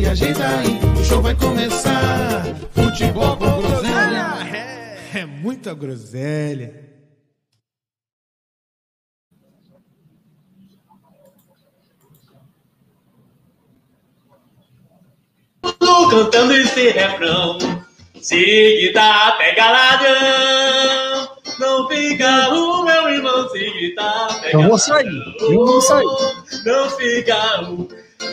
se ajeita aí, o show vai começar. Futebol com groselha. É, é muita groselha. cantando esse refrão. Seguida, pega ladrão. Não fica o meu irmão, seguida, pega Eu vou sair, eu vou sair. Não fica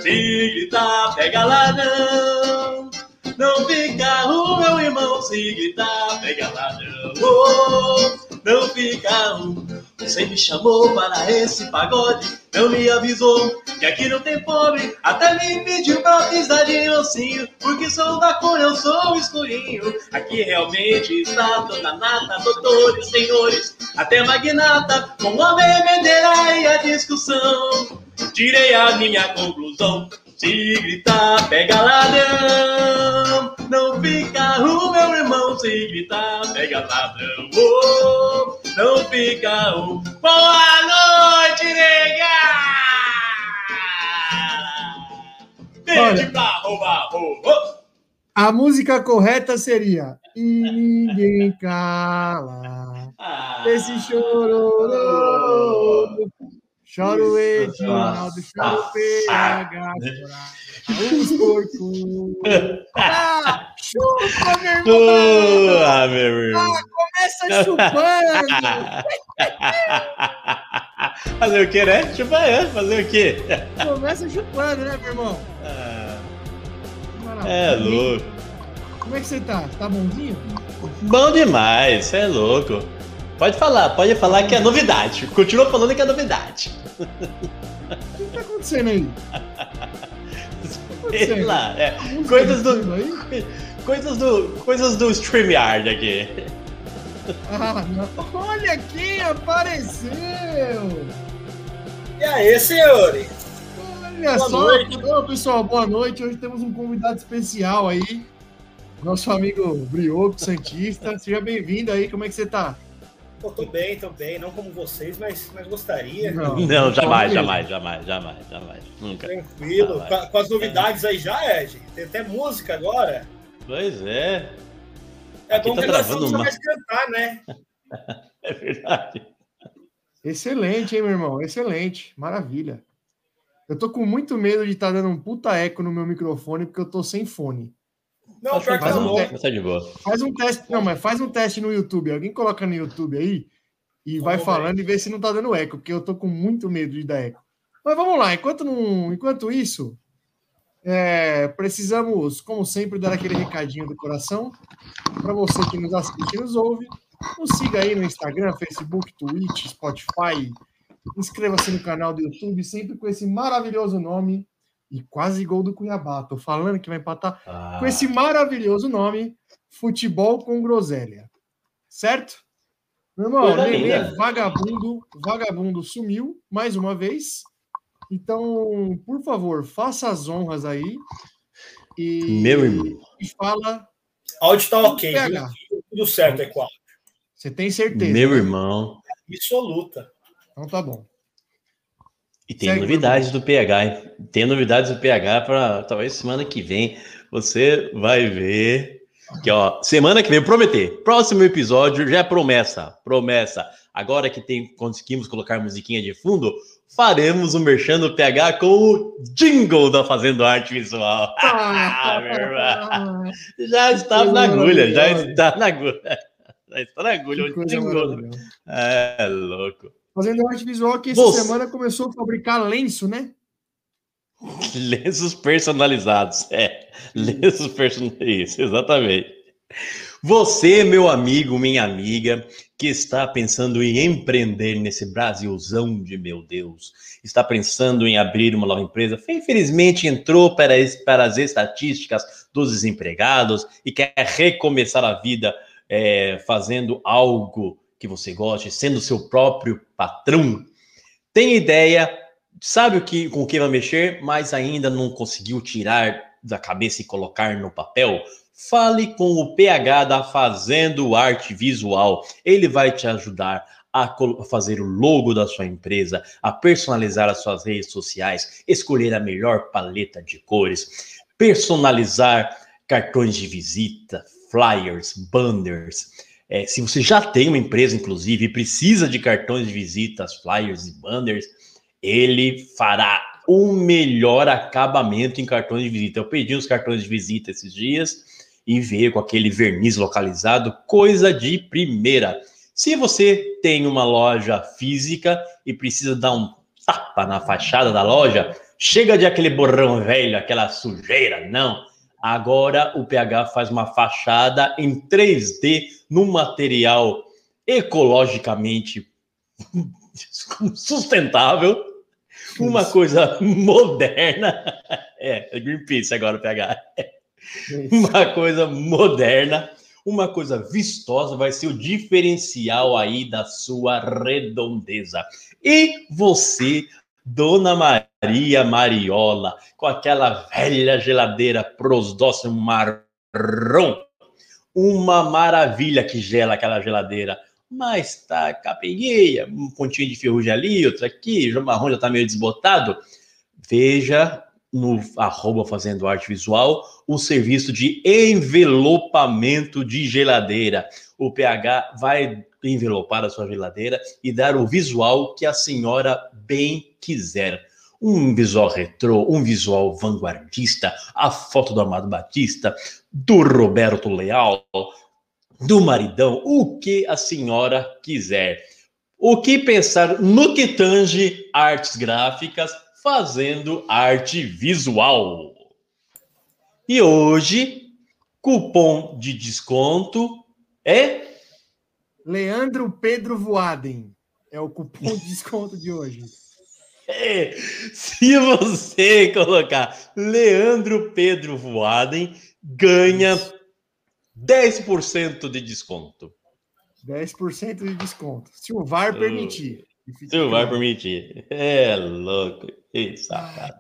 o seguida, pega ladrão. Não fica o meu irmão, seguida, pega ladrão. Oh, não fica o você me chamou para esse pagode, não me avisou que aqui não tem pobre. Até me pediu pra pisar de ossinho, porque sou da cor, eu sou escurinho. Aqui realmente está toda nata, doutores, senhores, até magnata, com a bebedeira e a discussão. Tirei a minha conclusão. Se gritar, pega ladrão. Não fica o meu irmão. Se gritar, pega ladrão. Oh, não fica o. Boa noite, nega! Pede pra roubar, roubar. A música correta seria E ninguém cala Ah. Esse chororô Choro Edinaldo, choro PH Os porcos Ah, chupa, meu irmão Ah, meu irmão. Ah, Começa chupando Fazer o que, né? Chupar, é? Fazer o quê? Começa chupando, né, meu irmão? Ah. É louco. Como é que você tá? Tá bonzinho? Bom demais, você é louco. Pode falar, pode falar que é novidade. Continua falando que é novidade. O que tá acontecendo aí? Sei lá, é. Música Coisas do, coisas do, coisas do StreamYard aqui. Ah, não. Olha quem apareceu! E aí, senhores? Olha Boa só, noite. Pessoal, boa noite. Hoje temos um convidado especial aí, nosso amigo Brioco Santista. Seja bem-vindo aí, como é que você tá? Pô, tô bem, tô bem. Não como vocês, mas, mas gostaria. Não, jamais, Tranquilo. jamais, jamais, jamais, jamais. Nunca. Tranquilo. Ah, Com, com as novidades aí já, Ed. Tem até música agora. Pois é, É Aqui bom tá que nós vamos uma- mais cantar, né? é verdade. Excelente, hein, meu irmão? Excelente. Maravilha. Eu tô com muito medo de estar dando um puta eco no meu microfone, porque eu tô sem fone. Não, pior que faz tá um teste. Tá de boa. Faz um teste, não, mas faz um teste no YouTube. Alguém coloca no YouTube aí e vai Vamos falando e vê se não tá dando eco, porque eu tô com muito medo de dar eco. Mas vamos lá, enquanto, não, enquanto isso, é, precisamos, como sempre, dar aquele recadinho do coração para você que nos assiste e nos ouve. Nos siga aí no Instagram, Facebook, Twitch, Spotify. Inscreva-se no canal do YouTube, sempre com esse maravilhoso nome. E quase gol do Cuiabá. Tô falando que vai empatar Ah, com esse maravilhoso nome, Futebol com Groselha. Certo? Meu irmão, linda. vagabundo, vagabundo sumiu mais uma vez. Então, por favor, faça as honras aí. E, Meu irmão. e fala. Áudio tá ok. Tudo certo, é qual? Você tem certeza? Meu né? irmão. Absoluta. Então tá bom. E tem Segue, novidades do PH, hein? Tem novidades do PH para talvez semana que vem. Você vai ver que, ó, semana que vem, prometer. Próximo episódio já é promessa, promessa. Agora que tem, conseguimos colocar musiquinha de fundo, faremos o merchan do PH com o jingle da Fazendo Arte Visual. Ah, meu irmão. Já está na agulha, já está na agulha. Já está na agulha. O jingle. É louco. Fazendo arte visual que essa Você- semana começou a fabricar lenço, né? Lenços personalizados. É, lenços personalizados. Isso, exatamente. Você, meu amigo, minha amiga, que está pensando em empreender nesse Brasilzão de meu Deus, está pensando em abrir uma nova empresa, infelizmente entrou para, para as estatísticas dos desempregados e quer recomeçar a vida é, fazendo algo que você goste, sendo seu próprio patrão, tem ideia, sabe o que, com o que vai mexer, mas ainda não conseguiu tirar da cabeça e colocar no papel? Fale com o PH da Fazendo Arte Visual. Ele vai te ajudar a fazer o logo da sua empresa, a personalizar as suas redes sociais, escolher a melhor paleta de cores, personalizar cartões de visita, flyers, banners. É, se você já tem uma empresa, inclusive, e precisa de cartões de visitas, flyers e banners, ele fará o melhor acabamento em cartões de visita. Eu pedi os cartões de visita esses dias e veio com aquele verniz localizado, coisa de primeira. Se você tem uma loja física e precisa dar um tapa na fachada da loja, chega de aquele borrão velho, aquela sujeira, não. Agora o PH faz uma fachada em 3D num material ecologicamente sustentável, uma coisa moderna. É, Greenpeace agora o PH. Uma coisa moderna, uma coisa vistosa, vai ser o diferencial aí da sua redondeza. E você, Dona Maria Mariola, com aquela velha geladeira pros doces marrom, uma maravilha que gela aquela geladeira. Mas tá capengueia, um pontinho de ferrugem ali, outro aqui, o marrom já tá meio desbotado. Veja no arroba Fazendo Arte Visual o serviço de envelopamento de geladeira. O PH vai envelopar a sua geladeira e dar o visual que a senhora bem quiser. Um visual retrô, um visual vanguardista, a foto do Amado Batista, do Roberto Leal, do maridão, o que a senhora quiser. O que pensar no que tange artes gráficas, fazendo arte visual. E hoje, cupom de desconto é Leandro Pedro Voaden. É o cupom de desconto de hoje. É, se você colocar Leandro Pedro Voaden, ganha 10% de desconto. 10% de desconto. Se o VAR permitir. O VAR permitir. É louco. Isso,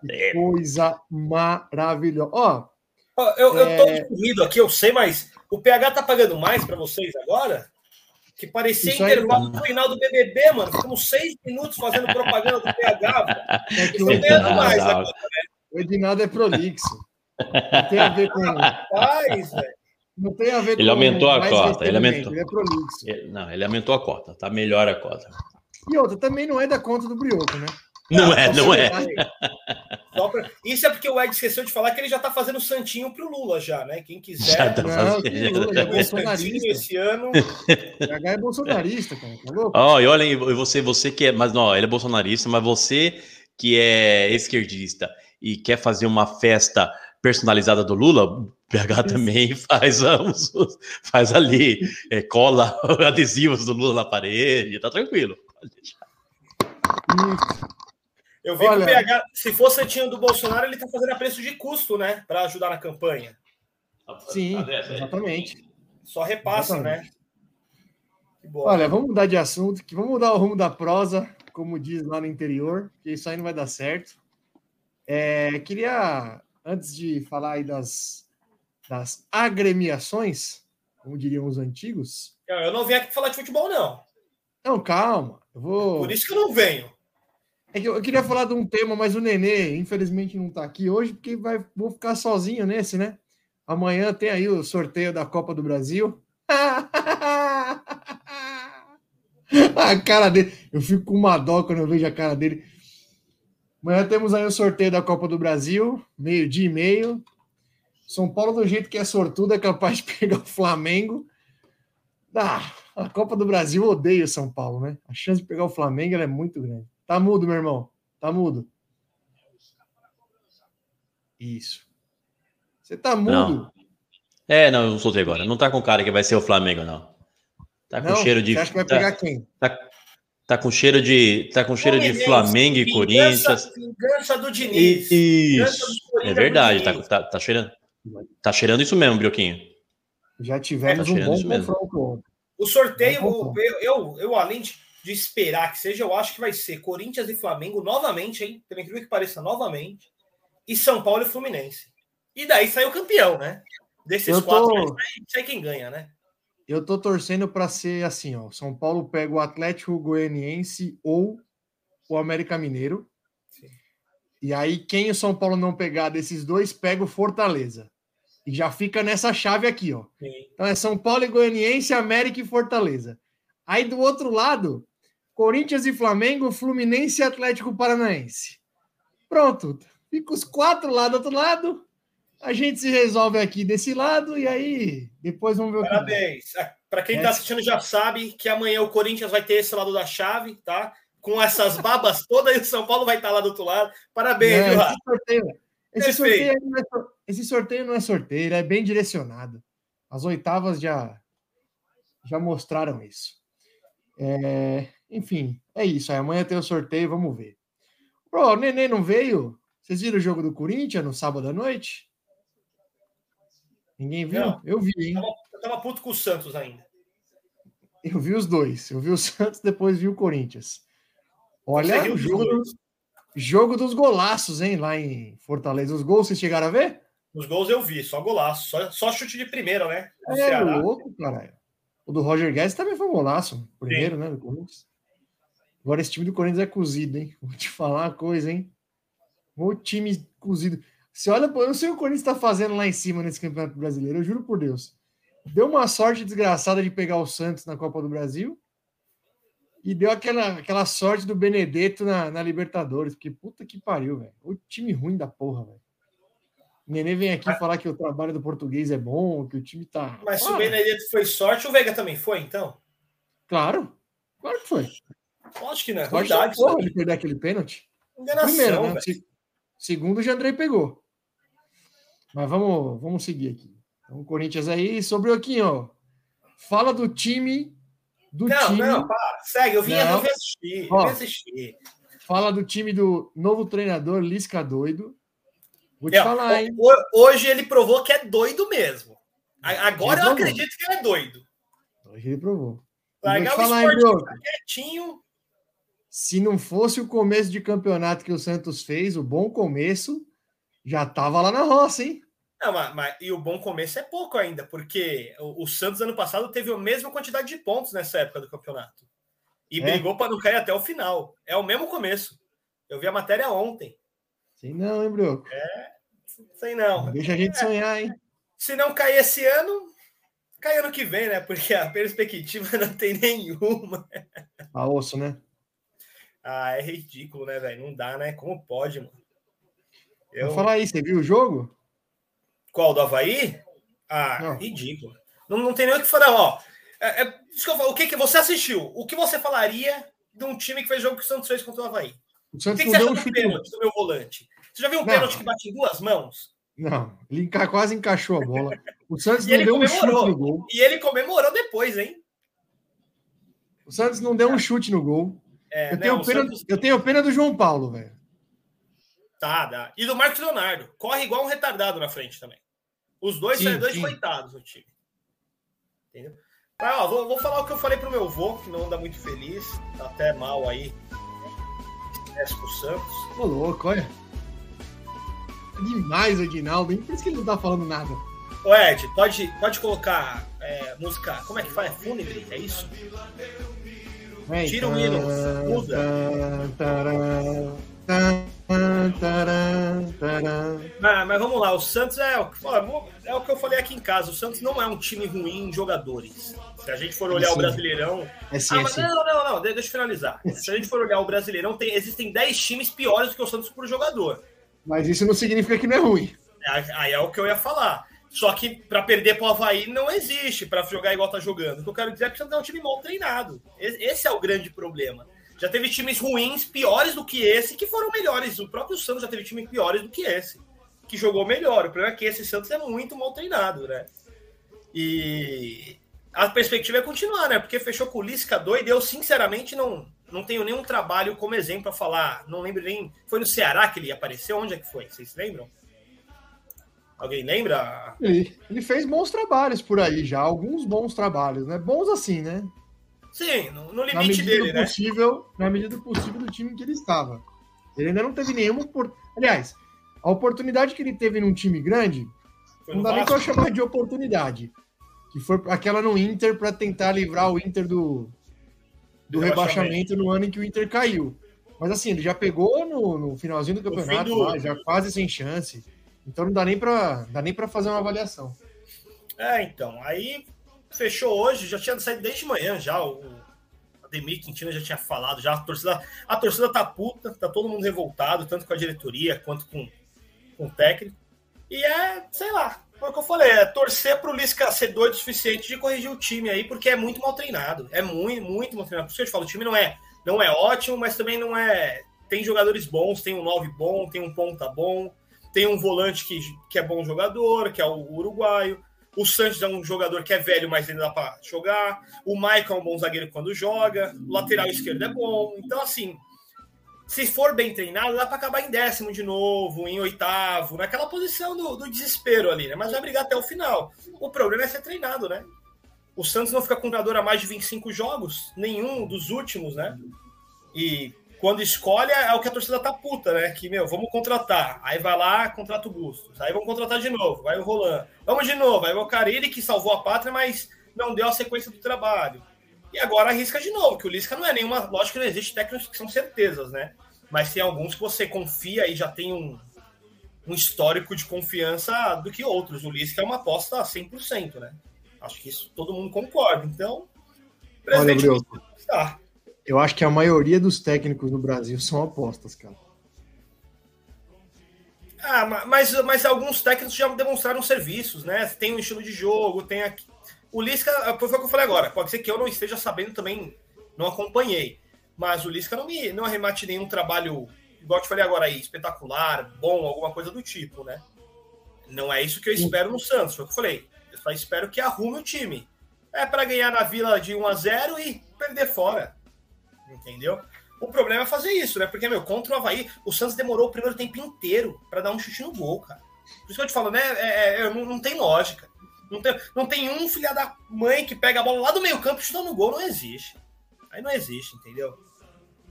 que coisa maravilhosa. Ó, eu, é... eu tô excluído aqui, eu sei, mas o PH tá pagando mais para vocês agora? Que parecia Isso intervalo no final do BBB, mano. Ficamos seis minutos fazendo propaganda do PH. É que o Edinaldo, mais agora, né? o Edinaldo é prolixo. Não tem a ver com. Rapaz, Não tem a ver ele com. Aumentou a cota. Ele aumentou. Ele é prolixo. Ele, não, ele aumentou a cota. Tá melhor a cota. E outra, também não é da conta do Brioco, né? Não, é, não é. Pra... Isso é porque o Ed esqueceu de falar que ele já está fazendo santinho pro Lula já, né? Quem quiser. Já tá fazendo. Não, Lula, é bolsonarista. Esse ano. PH é bolsonarista, cara. Tá louco? Ó, oh, e olha, você, você que é. Mas não, ele é bolsonarista, mas você que é esquerdista e quer fazer uma festa personalizada do Lula, o PH também faz, faz ali, é, cola adesivos do Lula na parede, tá tranquilo. Eu vi Olha, que o PH, se for santinho do Bolsonaro, ele está fazendo a preço de custo, né? Para ajudar na campanha. Sim, exatamente. Só repassa, né? Olha, vamos mudar de assunto, que vamos mudar o rumo da prosa, como diz lá no interior, que isso aí não vai dar certo. É, queria, antes de falar aí das, das agremiações, como diriam os antigos. Eu não venho aqui falar de futebol, não. Não, calma. Eu vou... Por isso que eu não venho. É que eu queria falar de um tema, mas o Nenê, infelizmente, não está aqui hoje, porque vai, vou ficar sozinho nesse, né? Amanhã tem aí o sorteio da Copa do Brasil. a cara dele. Eu fico com uma dó quando eu vejo a cara dele. Amanhã temos aí o sorteio da Copa do Brasil, meio-dia e meio. São Paulo, do jeito que é sortudo, é capaz de pegar o Flamengo. Ah, a Copa do Brasil odeia o São Paulo, né? A chance de pegar o Flamengo é muito grande. Tá mudo, meu irmão. Tá mudo. Isso. Você tá mudo. Não. É, não, eu soltei agora. Não tá com cara que vai ser o Flamengo, não. Tá com Não? cheiro de. Você acha que vai tá, pegar quem? tá, tá com cheiro de. Tá com cheiro de Fluminense, Flamengo e vingança- Corinthians. Vingança do Diniz. Isso. do Corinthians É verdade, tá, tá, tá cheirando. Tá cheirando isso mesmo, Brioquinho. Já tivemos Tá um cheirando bom isso mesmo. confronto ontem. O sorteio, eu, eu, eu, além de, de esperar que seja, eu acho que vai ser Corinthians e Flamengo novamente, hein? Pelo incrível que pareça, novamente. E São Paulo e Fluminense. E daí sai o campeão, né? Desses Eu tô- quatro, aí sai, sai quem ganha, né? Eu tô torcendo para ser assim, ó. São Paulo pega o Atlético Goianiense ou o América Mineiro. Sim. E aí, quem o São Paulo não pegar desses dois, pega o Fortaleza. E já fica nessa chave aqui, ó. Sim. Então é São Paulo e Goianiense, América e Fortaleza. Aí do outro lado, Corinthians e Flamengo, Fluminense e Atlético Paranaense. Pronto. Fica os quatro lá do outro lado. A gente se resolve aqui desse lado e aí depois vamos ver o que. Parabéns. Para quem É. tá assistindo já sabe que amanhã o Corinthians vai ter esse lado da chave, tá? Com essas babas todas e o São Paulo vai estar lá do outro lado. Parabéns, Não, viu, Rafa? Esse sorteio, é, esse sorteio não é sorteio, é bem direcionado. As oitavas já, já mostraram isso. É, enfim, é isso. Aí amanhã tem o sorteio, vamos ver. Pô, o Nenê não veio? Vocês viram o jogo do Corinthians no sábado à noite? Ninguém viu? Não. Eu vi, hein? Eu tava puto com o Santos ainda. Eu vi os dois. Eu vi o Santos, depois vi o Corinthians. Olha, o jogo, do- jogo dos golaços, hein? Lá em Fortaleza. Os gols vocês chegaram a ver? Os gols eu vi, só golaço, só, só chute de primeira, né? Do É Ceará. louco, caralho. O do Roger Guedes também foi um golaço. Primeiro, né? Do Corinthians. Agora esse time do Corinthians é cozido, hein? Vou te falar uma coisa, hein? O time cozido. Você olha, eu não sei o que o Corinthians está fazendo lá em cima nesse Campeonato Brasileiro, eu juro por Deus. Deu uma sorte desgraçada de pegar o Santos na Copa do Brasil e deu aquela, aquela sorte do Benedetto na, na Libertadores, porque puta que pariu, velho. O time ruim da porra, velho. O Nenê vem aqui falar que o trabalho do português é bom, que o time tá. Mas se o Para. Benedetto foi sorte, o Veiga também foi, então? Claro, claro que foi. Acho que não é ruindade. porra de perder aquele pênalti. Enganação, Primeiro, né? Segundo, o Jandrei pegou. Mas vamos, vamos seguir aqui. Então, Corinthians aí, sobre o aqui, ó. Fala do time. Do Não, time. não, para. Segue, eu vim, Não. eu vim assistir. Eu Ó. vim assistir. Fala do time do novo treinador, Lisca Doido. Vou te É, falar, hein? ho- Hoje ele provou que é doido mesmo. Agora eu acredito que ele é doido. Hoje ele provou. Largar o esporte Broco? quietinho. Se não fosse o começo de campeonato que o Santos fez, o bom começo, já tava lá na roça, hein? Não, mas, mas- e o bom começo é pouco ainda, porque o, o Santos ano passado teve a mesma quantidade de pontos nessa época do campeonato. E É. brigou para não cair até o final. É o mesmo começo. Eu vi a matéria ontem. Sei não, hein, Broco? Sei não. Deixa a gente sonhar, hein? Se não cair esse ano, cai ano que vem, né? Porque a perspectiva não tem nenhuma. A osso, né? Ah, é ridículo, né, velho? Não dá, né? Como pode, mano? Eu... Vou falar aí, você viu o jogo? Qual, do Havaí? Ah, Não. ridículo. Não, não tem nem o que falar, ó. É, é, que o que, que você assistiu? O que você falaria de um time que fez jogo que o Santos fez contra o Havaí? O O Santos que, que não você deu achou um do chute. pênalti do meu volante? Você já viu um Não. pênalti que bate em duas mãos? Não, ele enca- quase encaixou a bola. O Santos não deu um chute no gol. E ele comemorou depois, hein? O Santos não deu um chute no gol. É, Eu tenho, não, o pena, Santos- eu tenho pena do João Paulo, velho. Tá, dá. E do Marcos Leonardo. Corre igual um retardado na frente também. Os dois Sim, dois sim. coitados no time. Entendeu? Mas, ó, vou, vou falar o que eu falei pro meu avô, que não anda muito feliz. Tá até mal aí. Esquece pro Santos. Ô, louco, olha. É demais o Aguinaldo, hein? Por isso que ele não tá falando nada. Ô, Ed, pode, pode colocar é, música. Como é que faz? É fúnebre? É isso? Tira o hino, muda. Tarã. Mas, vamos lá, o Santos é, o- é o que eu falei aqui em casa. O Santos não é um time ruim em jogadores. Se a gente for olhar Sim. o Brasileirão, É sim, Ah, é mas sim. não, não, não, de- deixa eu finalizar. Se a gente for olhar o Brasileirão, tem- existem 10 times piores do que o Santos por jogador. Mas isso não significa que não é ruim. Aí aí é o que eu ia falar. Só que para perder pro Havaí não existe para jogar igual tá jogando. O que eu quero dizer é que o Santos é um time mal treinado. Esse é o grande problema. Já teve times ruins, piores do que esse, que foram melhores. O próprio Santos já teve times piores do que esse, que jogou melhor. O problema é que esse Santos é muito mal treinado, né? E a perspectiva é continuar, né? Porque fechou com o Lisca doido. Eu, sinceramente, não, não tenho nenhum trabalho como exemplo para falar. Não lembro nem. Foi no Ceará que ele apareceu? Onde é que foi? Vocês lembram? Alguém lembra? Ele, ele fez bons trabalhos por aí já, alguns bons trabalhos, né? Bons assim, né? Sim, no, no limite dele, né? possível, né? Na medida do possível do time que ele estava. Ele ainda não teve nenhuma oportunidade. Aliás, a oportunidade que ele teve num time grande, não dá nem para chamar de oportunidade. Que foi aquela no Inter para tentar livrar o Inter do, do rebaixamento no ano em que o Inter caiu. Mas assim, ele já pegou no, no finalzinho do campeonato, do... Lá, já quase sem chance. Então não dá nem para dá nem para fazer uma avaliação. É, então, aí fechou hoje, já tinha saído desde manhã já o Ademir Quintino já tinha falado, já a torcida, a torcida tá puta, tá todo mundo revoltado, tanto com a diretoria quanto com, com o técnico. E é, sei lá, foi o que eu falei, é torcer pro Lisca ser doido o suficiente de corrigir o time aí, porque é muito mal treinado. É muito, muito mal treinado. Por isso que eu te falo, o time não é, não é ótimo, mas também não é. Tem jogadores bons, tem um 9 bom, tem um ponta bom, tem um volante que, que é bom jogador, que é o uruguaio. O Santos é um jogador que é velho, mas ainda dá para jogar. O Michael é um bom zagueiro quando joga. O lateral esquerdo é bom. Então, assim, se for bem treinado, dá para acabar em décimo de novo, em oitavo, naquela posição do, do, desespero ali, né? Mas vai brigar até o final. O problema é ser treinado, né? O Santos não fica com treinador há mais de 25 jogos, nenhum dos últimos, né? E quando escolhe é o que a torcida tá puta, né? Que, meu, vamos contratar. Aí vai lá, contrata o Bustos. Aí vamos contratar de novo, vai o Roland. Vamos de novo, aí o Carilli que salvou a pátria, mas não deu a sequência do trabalho. E agora arrisca de novo, que o Lisca não é nenhuma. Lógico que não existe técnicos que são certezas, né? Mas tem alguns que você confia e já tem um, um histórico de confiança do que outros. O Lisca é uma aposta a 100%, né? Acho que isso todo mundo concorda. Então, presidente Olha, está. Eu acho que a maioria dos técnicos no Brasil são apostas, cara. Ah, mas, mas alguns técnicos já demonstraram serviços, né? Tem um estilo de jogo, tem aqui. O Lisca, foi o que eu falei agora. Pode ser que eu não esteja sabendo também, não acompanhei. Mas o Lisca não me não arremate nenhum trabalho, igual eu te falei agora aí, espetacular, bom, alguma coisa do tipo, né? Não é isso que eu espero no Santos, foi o que eu falei. Eu só espero que arrume o time. É para ganhar na Vila de 1 a 0 e perder fora entendeu? O problema é fazer isso, né? Porque, meu, contra o Havaí, o Santos demorou o primeiro tempo inteiro para dar um chute no gol, cara. Por isso que eu te falo, né? É, é, não, não, tem lógica. Não tem, não tem um filho da mãe que pega a bola lá do meio campo e chuta no gol. Não existe. Aí não existe, entendeu?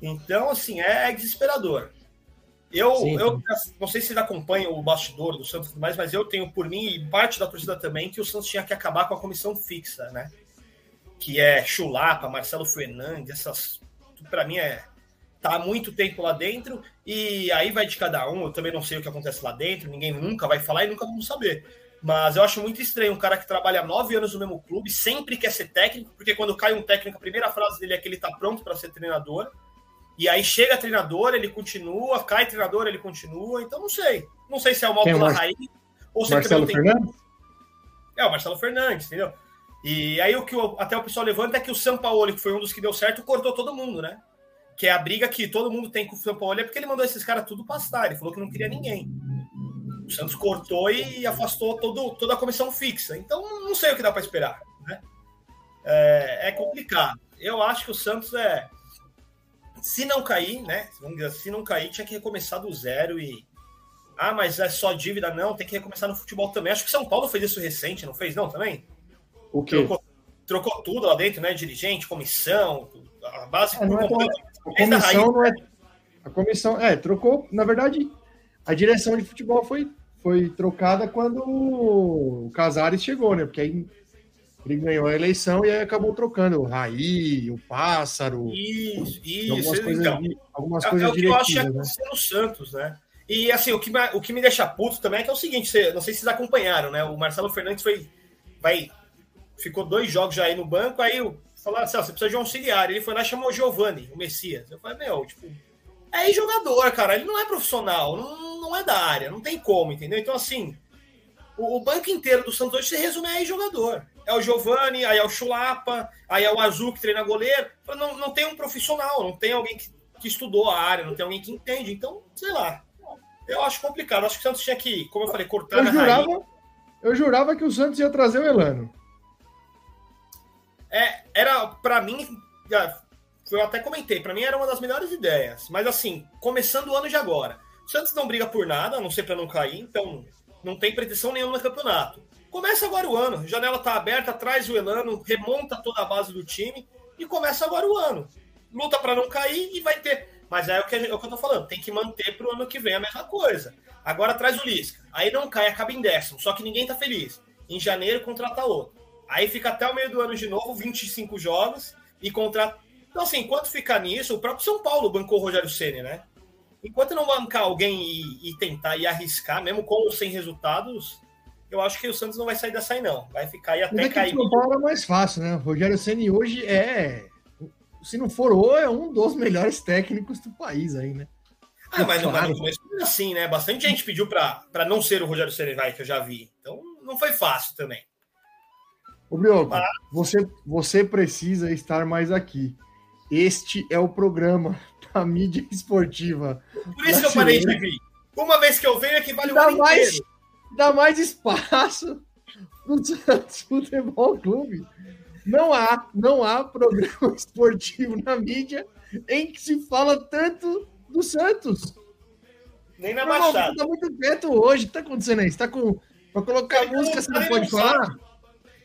Então, assim, é, desesperador. Eu, sim. eu não sei se vocês acompanham o bastidor do Santos e tudo mais, mas eu tenho por mim e parte da torcida também que o Santos tinha que acabar com a comissão fixa, né? Que é Chulapa, Marcelo Fernandes, essas para mim é tá há muito tempo lá dentro e aí vai de cada um. Eu também não sei o que acontece lá dentro, ninguém nunca vai falar e nunca vamos saber. Mas eu acho muito estranho um cara que trabalha nove anos no mesmo clube, sempre quer ser técnico, porque quando cai um técnico, a primeira frase dele é que ele tá pronto para ser treinador. E aí chega treinador, ele continua, cai treinador, ele continua. Então não sei. Não sei se é o mal pela raiz ou se Marcelo tem... Fernandes? É, o Marcelo Fernandes, entendeu? E aí o que até o pessoal levanta é que o São Paulo, que foi um dos que deu certo, cortou todo mundo, né? que é a briga que todo mundo tem com o São Paulo, é porque ele mandou esses caras tudo pastar. Ele falou que não queria ninguém. O Santos cortou e afastou todo, toda a comissão fixa. Então, não sei o que dá para esperar. Né? É, é, complicado. Eu acho que o Santos é. Se não cair, né? Se não cair, tinha que recomeçar do zero e. Ah, mas é só dívida? Não, tem que recomeçar no futebol também. Acho que São Paulo fez isso recente, não fez, não, também? O quê? Trocou, trocou tudo lá dentro, né? Dirigente, comissão, a base é, não é a comissão não é. A comissão, é, trocou. Na verdade, a direção de futebol foi, foi trocada quando o Casares chegou, né? Porque aí ele ganhou a eleição e aí acabou trocando o Raí, o Pássaro. Isso, isso. Algumas coisas, então, algumas é, coisas é o que eu acho que né? no Santos, né? E assim, o que, o que me deixa puto também é que é o seguinte: você, não sei se vocês acompanharam, né? O Marcelo Fernandes foi. Vai, ficou dois jogos já aí no banco, aí o Falaram assim: ó, você precisa de um auxiliar. Ele foi lá e chamou o Giovanni, o Messias. Eu falei, meu, tipo, é jogador, cara. Ele não é profissional, não, não é da área, não tem como, entendeu? Então, assim, o, o banco inteiro do Santos hoje se resume a jogador. É o Giovanni, aí é o Chulapa, aí é o Azul que treina goleiro. Não, não tem um profissional, não tem alguém que, que estudou a área, não tem alguém que entende. Então, sei lá. Eu acho complicado. Acho que o Santos tinha que, como eu falei, cortar eu jurava, Eu jurava que o Santos ia trazer o Elano. É, era, para mim, eu até comentei, para mim era uma das melhores ideias. Mas assim, começando o ano de agora. O Santos não briga por nada, a não ser para não cair, então não tem pretensão nenhuma no campeonato. Começa agora o ano, janela tá aberta, traz o Elano, remonta toda a base do time e começa agora o ano. Luta para não cair e vai ter. Mas é o que, é o que eu tô falando, tem que manter pro ano que vem a mesma coisa. Agora traz o Lisca. Aí não cai, acaba em décimo, só que ninguém tá feliz. Em janeiro contrata outro. Aí fica até o meio do ano de novo, 25 jogos e contrata. Então, assim, enquanto ficar nisso, o próprio São Paulo bancou o Rogério Ceni, né? Enquanto não bancar alguém e, e, tentar e arriscar, mesmo com ou sem resultados, eu acho que o Santos não vai sair dessa aí, não. Vai ficar aí até cair. O São Paulo é mais fácil, né? O Rogério Ceni hoje é. Se não for o, é um dos melhores técnicos do país aí, né? Ah, mas, claro. no começo foi assim, né? Bastante gente pediu para não ser o Rogério Ceni vai, que eu já vi. Então não foi fácil também. Ô, Brioco, Mas... você, você precisa estar mais aqui. Este é o programa da mídia esportiva. Por isso que eu parei de vir. Uma vez que eu venho é que vale dá mais, inteiro. Dá mais espaço no Santos Futebol Clube. Não há, não há programa esportivo na mídia em que se fala tanto do Santos. Nem na Baixada. Tá muito quieto hoje. O que tá acontecendo aí? Você tá com. Pra colocar música, você não pode falar?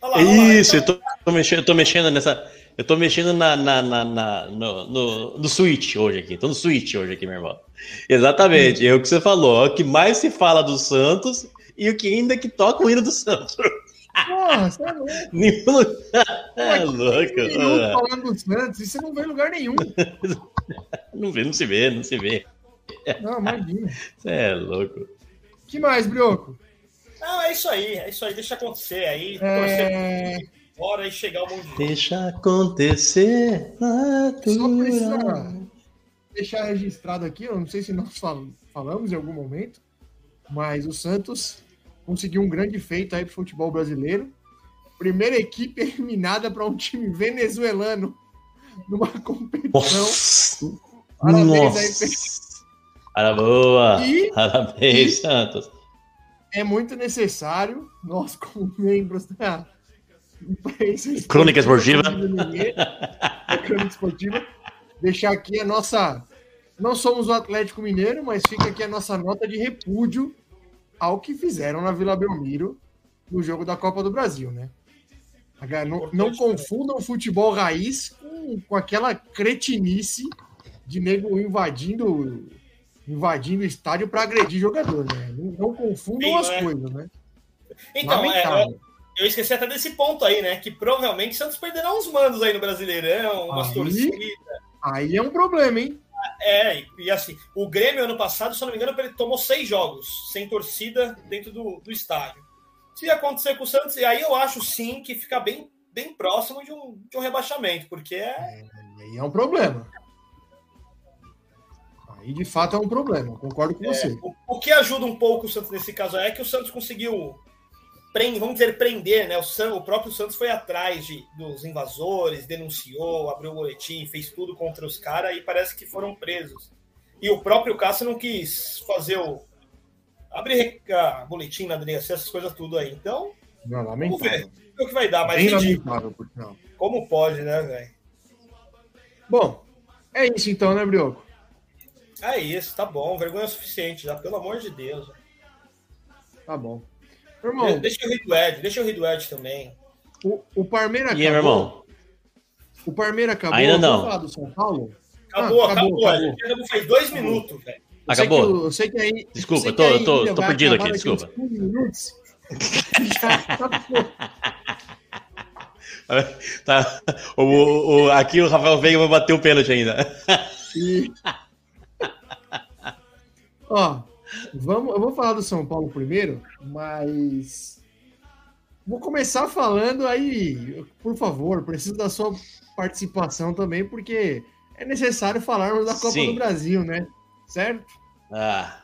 Lá, Isso, lá, eu tô, mexendo, eu tô mexendo nessa. Eu tô mexendo na, na, na, na no, no, no, Switch hoje aqui. Tô no Switch hoje aqui, meu irmão. Exatamente, é o que você falou. É o que mais se fala do Santos e o que ainda que toca o hino do Santos. Nossa, é louco. Nenhum lugar. É louco. falando do Santos, isso não vê em lugar nenhum. não vê, não se vê, não se vê. Não, imagina. Você é louco. que mais, Brioco? Não, é isso aí, é isso aí, deixa acontecer aí, é... torcer e chegar ao mundo. Deixa acontecer, Só precisa deixar registrado aqui, eu não sei se nós falamos em algum momento, mas o Santos conseguiu um grande feito aí pro futebol brasileiro. Primeira equipe eliminada para um time venezuelano numa competição. Nossa. Parabéns Nossa. aí. Para boa. E, Parabéns, e, Santos é muito necessário, nós, como membros da imprensa Crônica Esportiva, da Crônica Esportiva, deixar aqui a nossa. Não somos o Atlético Mineiro, mas fica aqui a nossa nota de repúdio ao que fizeram na Vila Belmiro no jogo da Copa do Brasil, né? Não, não confundam o futebol raiz com, com aquela cretinice de nego invadindo invadindo o estádio para agredir jogador, né? Não, não confundam Sim, as né? coisas, né? Então, é, eu, esqueci até desse ponto aí, né? Que provavelmente Santos perderá uns mandos aí no Brasileirão, umas aí, torcidas. Aí é um problema, hein? É, e assim, o Grêmio ano passado, se eu não me engano, ele tomou seis jogos sem torcida dentro do, do estádio. Se acontecer com o Santos, e aí eu acho sim que fica bem, bem próximo de um, de um rebaixamento, porque é. é aí é um problema. E de fato é um problema, concordo com é, você. O, o, que ajuda um pouco o Santos nesse caso é que o Santos conseguiu, prend, vamos dizer, prender, né? O, San, o próprio Santos foi atrás de, dos invasores, denunciou, abriu o boletim, fez tudo contra os caras e parece que foram presos. E o próprio Cássio não quis fazer o. abrir a boletim na delegacia, essas coisas tudo aí. Então, não, vamos ver o que vai dar. Mas lamentável, Como pode, né, velho? Bom, é isso então, né, Brioco? É isso, tá bom. Vergonha suficiente já, pelo amor de Deus. Tá bom. Irmão, deixa eu rir do Ed, deixa eu rir do Ed também. O, o Parmeira acabou. E aí, meu irmão? O Parmeira acabou. Ainda não. falar do São Paulo? Acabou, ah, acabou. acabou. acabou. Faz dois minutos, velho. Acabou. Eu sei que, eu sei que aí, desculpa, eu tô, eu tô, tô perdido aqui, desculpa. Minutos. tá. O, o, aqui o Rafael Veiga vai bater o pênalti ainda. E... Ó, vamos, eu vou falar do São Paulo primeiro, mas vou começar falando aí, por favor, preciso da sua participação também, porque é necessário falarmos da Copa Sim. do Brasil, né? Certo? Ah.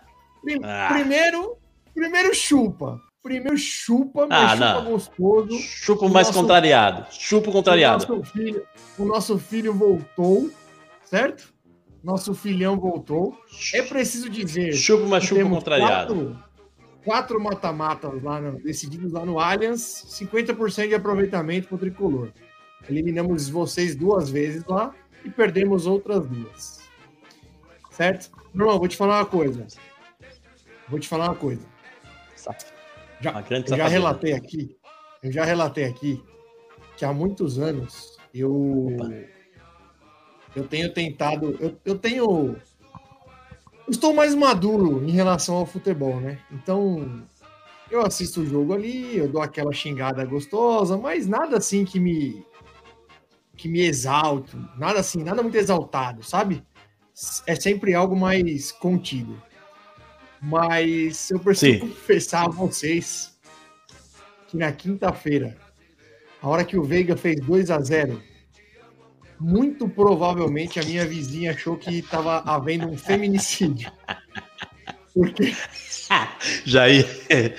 ah. Primeiro, primeiro chupa. Primeiro chupa, mas ah, chupa não. gostoso. Chupa mais nosso, contrariado. Chupa contrariado. O nosso, filho, o nosso filho voltou, certo? Nosso filhão voltou. É preciso dizer. Chupa, mas chupa contrariado. Quatro mata-matas lá no, decididos lá no Allianz, 50% de aproveitamento para o tricolor. Eliminamos vocês duas vezes lá e perdemos outras duas. Certo? Irmão, vou te falar uma coisa. Vou te falar uma coisa. Já, Uma eu já relatei aqui, eu já relatei aqui que há muitos anos eu eu tenho tentado, eu, eu tenho estou mais maduro em relação ao futebol, né? Então eu assisto o jogo ali, eu dou aquela xingada gostosa, mas nada assim que me que me exalte, nada assim, nada muito exaltado, sabe? É sempre algo mais contido. Mas eu preciso Sim. confessar a vocês que na quinta-feira, a hora que o Veiga fez 2 a 0 muito provavelmente a minha vizinha achou que estava havendo um feminicídio. Porque Já ia.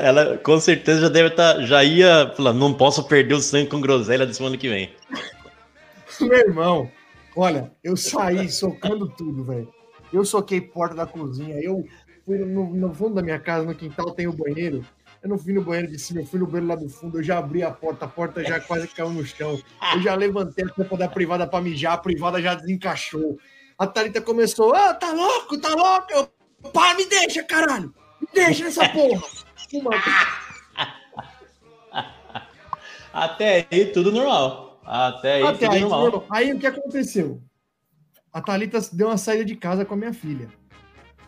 Ela com certeza já deve estar. Já ia falar, não posso perder o sangue com groselha da semana que vem. Meu irmão, olha, eu saí socando tudo, velho. Eu soquei porta da cozinha, eu fui no, no fundo da minha casa, no quintal, tem o banheiro. Eu não fui no banheiro de cima, eu fui no banheiro lá do fundo, eu já abri a porta, a porta já quase caiu no chão. Eu já levantei a tampa da privada pra mijar, a privada já desencaixou. A Thalita começou, ah, tá louco, tá louco? Eu, pá, me deixa, caralho! Me deixa nessa porra! Uma... Até aí, tudo normal. Até aí, Até tudo aí, normal. aí o que aconteceu? A Thalita deu uma saída de casa com a minha filha.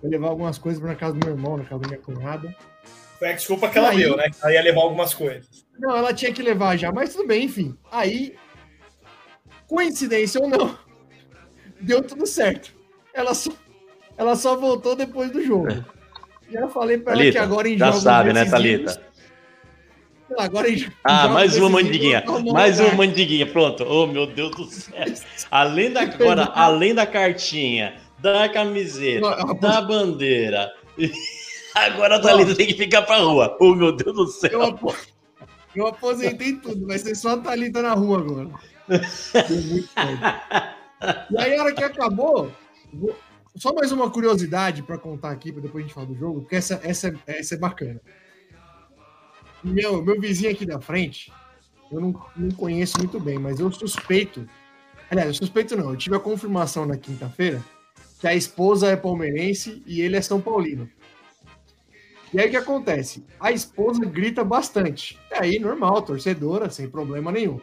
Foi levar algumas coisas pra casa do meu irmão, na casa da minha cunhada. Foi a desculpa que ela Aí- deu, né? Ela ia levar algumas coisas. Não, ela tinha que levar já, mas tudo bem, enfim. Aí, coincidência ou não, deu tudo certo. Ela só, ela só voltou depois do jogo. E eu falei pra ela que Thalita, agora em já jogos sabe, né, Thalita? Agora em, Ah, jogos mais uma mandiguinha. Mais uma mandiguinha. Pronto. Oh, meu Deus do céu. Além da, agora, além da cartinha, da camiseta, da bandeira. Agora a Thalita tem que ficar pra rua. Oh, meu Deus do Eu, céu. apo- eu aposentei tudo, vai ser só a Thalita na rua agora. E aí, a hora que acabou, vou- só mais uma curiosidade para contar aqui, para depois a gente falar do jogo, porque essa, essa, essa é bacana. Meu, meu vizinho aqui da frente, eu não, não conheço muito bem, mas eu suspeito. Aliás, eu suspeito não, eu tive a confirmação na quinta-feira que a esposa é palmeirense e ele é São Paulino. E aí o que acontece? A esposa grita bastante. E aí, normal, torcedora, sem problema nenhum.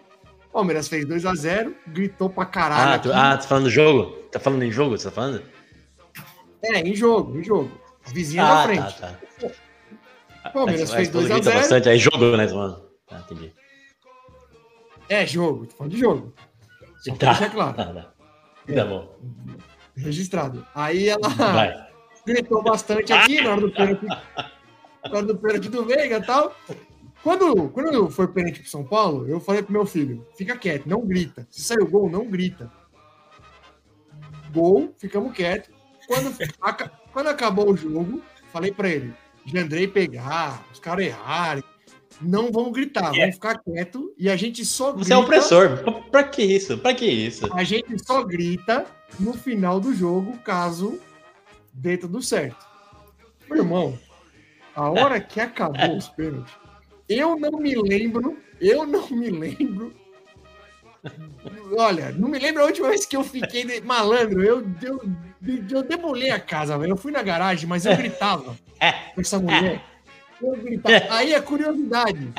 Palmeiras fez 2 a 0 gritou pra caralho. Ah, tu, ah, tá falando do jogo? Tá falando em jogo? Você tá falando? É, em jogo, em jogo. A vizinha ah, da tá, frente. tá. Palmeiras A fez esposa 2 a grita 0 bastante, aí jogo, né, mano? Ah, entendi. É jogo, tô falando de jogo. Só Tá, deixar claro, tá, tá. Tá bom. registrado. Aí ela Vai. gritou bastante aqui na hora do pênalti. Hora do pênalti do Veiga e tal. Quando, quando foi pênalti pro São Paulo, eu falei pro meu filho: fica quieto, não grita. Se sair o gol, não grita. Gol, ficamos quietos. Quando, aca- quando acabou o jogo, falei pra ele: Jandrei pegar, os caras errarem. Não vamos gritar, É. vamos ficar quieto e a gente só grita. Você é opressor. Pra- Pra que isso? Pra que isso? A gente só grita no final do jogo, caso dê tudo certo. Meu irmão, a hora que acabou os pênaltis, eu não me lembro, eu não me lembro. Olha, não me lembro a última vez que eu fiquei de- malandro. Eu, eu, eu demolei a casa, velho. Eu fui na garagem, mas eu gritava com essa mulher. Eu gritava. Aí a curiosidade.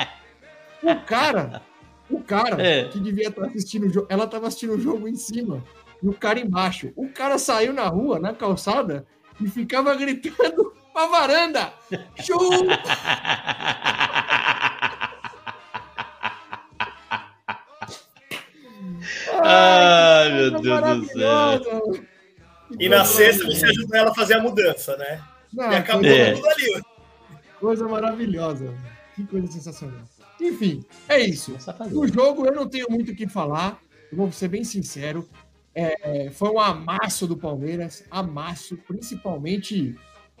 O cara, o cara É. que devia estar assistindo o jogo, ela estava assistindo o jogo em cima e o cara embaixo. O cara saiu na rua, na calçada, e ficava gritando pra varanda. Chupa! Ai, meu Deus do céu. E na sexta você ajudou ela a fazer a mudança, né? Não, E acabou É. tudo ali. Coisa maravilhosa. Que coisa sensacional. Enfim, é isso. Safadeza. Do jogo eu não tenho muito o que falar. Eu vou ser bem sincero. É, foi um amasso do Palmeiras, amasso, principalmente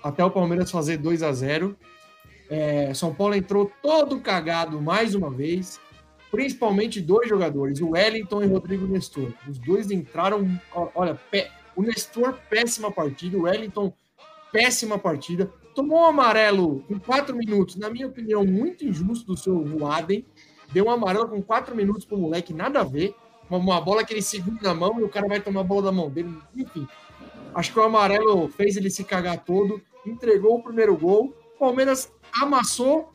até o Palmeiras fazer 2 a 0 É, São Paulo entrou todo cagado mais uma vez, principalmente dois jogadores, o Wellington e o Rodrigo Nestor. Os dois entraram, olha, o Nestor, péssima partida, o Wellington, péssima partida. Tomou um amarelo em quatro minutos, na minha opinião, muito injusto do seu Voaden. deu uma amarela com quatro minutos pro moleque, nada a ver. Uma, uma bola que ele segura na mão e o cara vai tomar a bola da mão dele. Enfim, acho que o amarelo fez ele se cagar todo, entregou o primeiro gol. Palmeiras amassou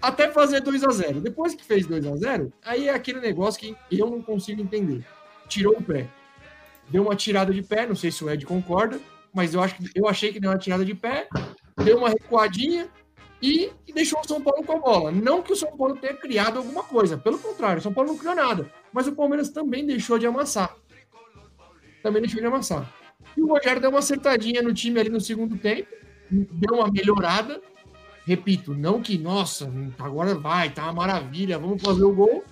até fazer 2 a 0 Depois que fez 2 a 0 aí é aquele negócio que eu não consigo entender. Tirou o pé. Deu uma tirada de pé, não sei se o Ed concorda, mas eu, acho eu achei que deu uma tirada de pé, deu uma recuadinha e, e deixou o São Paulo com a bola. Não que o São Paulo tenha criado alguma coisa, pelo contrário, o São Paulo não criou nada. Mas o Palmeiras também deixou de amassar. Também deixou de amassar. E o Rogério deu uma acertadinha no time ali no segundo tempo, deu uma melhorada, Repito, não que, nossa, agora vai, tá uma maravilha, vamos fazer o gol.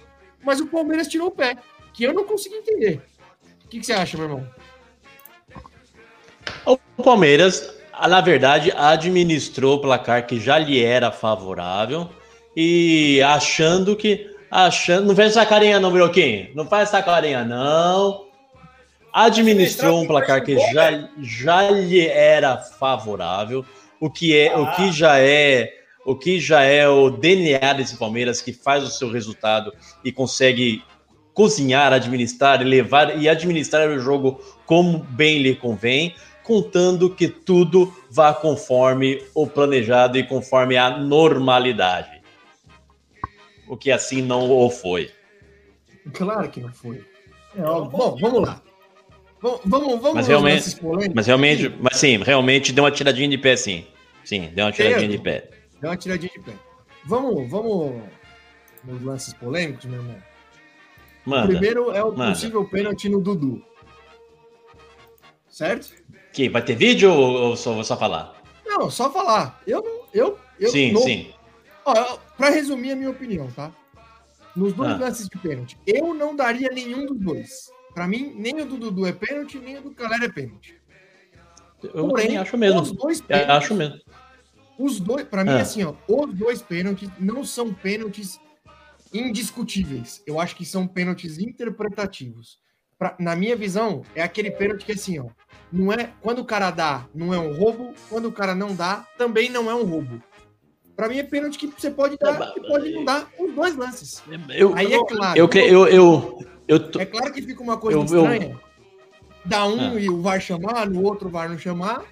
Mas o Palmeiras tirou o pé, que eu não consegui entender. O que, que você acha, meu irmão? O Palmeiras, na verdade, administrou o placar que já lhe era favorável e achando que. achando Não faz essa carinha, não, Broquinho. Não faz essa carinha, não. Administrou um placar que já, já lhe era favorável o que é, ah. o que já é, o que já é o DNA desse Palmeiras que faz o seu resultado e consegue cozinhar, administrar e levar e administrar o jogo como bem lhe convém, contando que tudo vá conforme o planejado e conforme a normalidade. O que assim não o foi. Claro que não foi. É, ó, bom, vamos lá. Vamos, vamos, mas realmente, mas realmente, mas sim, realmente deu uma tiradinha de pé, sim. Sim, deu uma tiradinha de pé. Deu uma tiradinha de pé. Vamos, vamos nos lances polêmicos, meu irmão. Manda, o primeiro é o manda. possível pênalti no Dudu. Certo? Que vai ter vídeo ou só vou só falar? Não, só falar. Eu eu eu Sim, não... sim. Para resumir a minha opinião, tá? Nos dois ah. lances de pênalti, eu não daria nenhum dos dois. Para mim, nem o do Dudu é pênalti, nem o do Calera é pênalti. Eu Porém, acho mesmo. Os dois pênaltis, acho mesmo. Os dois, para mim, é. assim, ó, os dois pênaltis não são pênaltis indiscutíveis. Eu acho que são pênaltis interpretativos. Pra, na minha visão, é aquele pênalti que assim, ó, não é quando o cara dá, não é um roubo, quando o cara não dá, também não é um roubo. Para mim é pênalti que você pode dar e pode não dar os dois lances. Eu, Aí é claro. Eu, eu, eu, eu, tô... É claro que fica uma coisa estranha. Dá um ah. e o VAR chamar, no outro o VAR não chamar.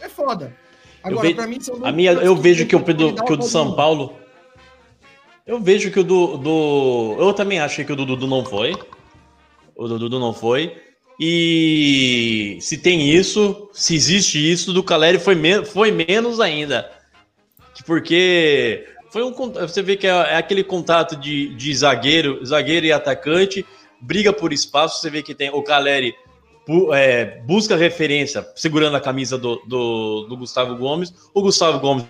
É foda. Agora, eu, mim, a minha, eu vejo que o, do, que o do São Paulo. Eu vejo que o do, do. Eu também achei que o do Dudu não foi. O do Dudu não foi. E se tem isso, se existe isso, do Caleri foi, me, foi menos ainda. Porque foi um você vê que é, é, aquele contato de, de zagueiro, zagueiro e atacante, briga por espaço, você vê que tem o Caleri é, busca referência segurando a camisa do, do, do, Gustavo Gomes. O Gustavo Gomes,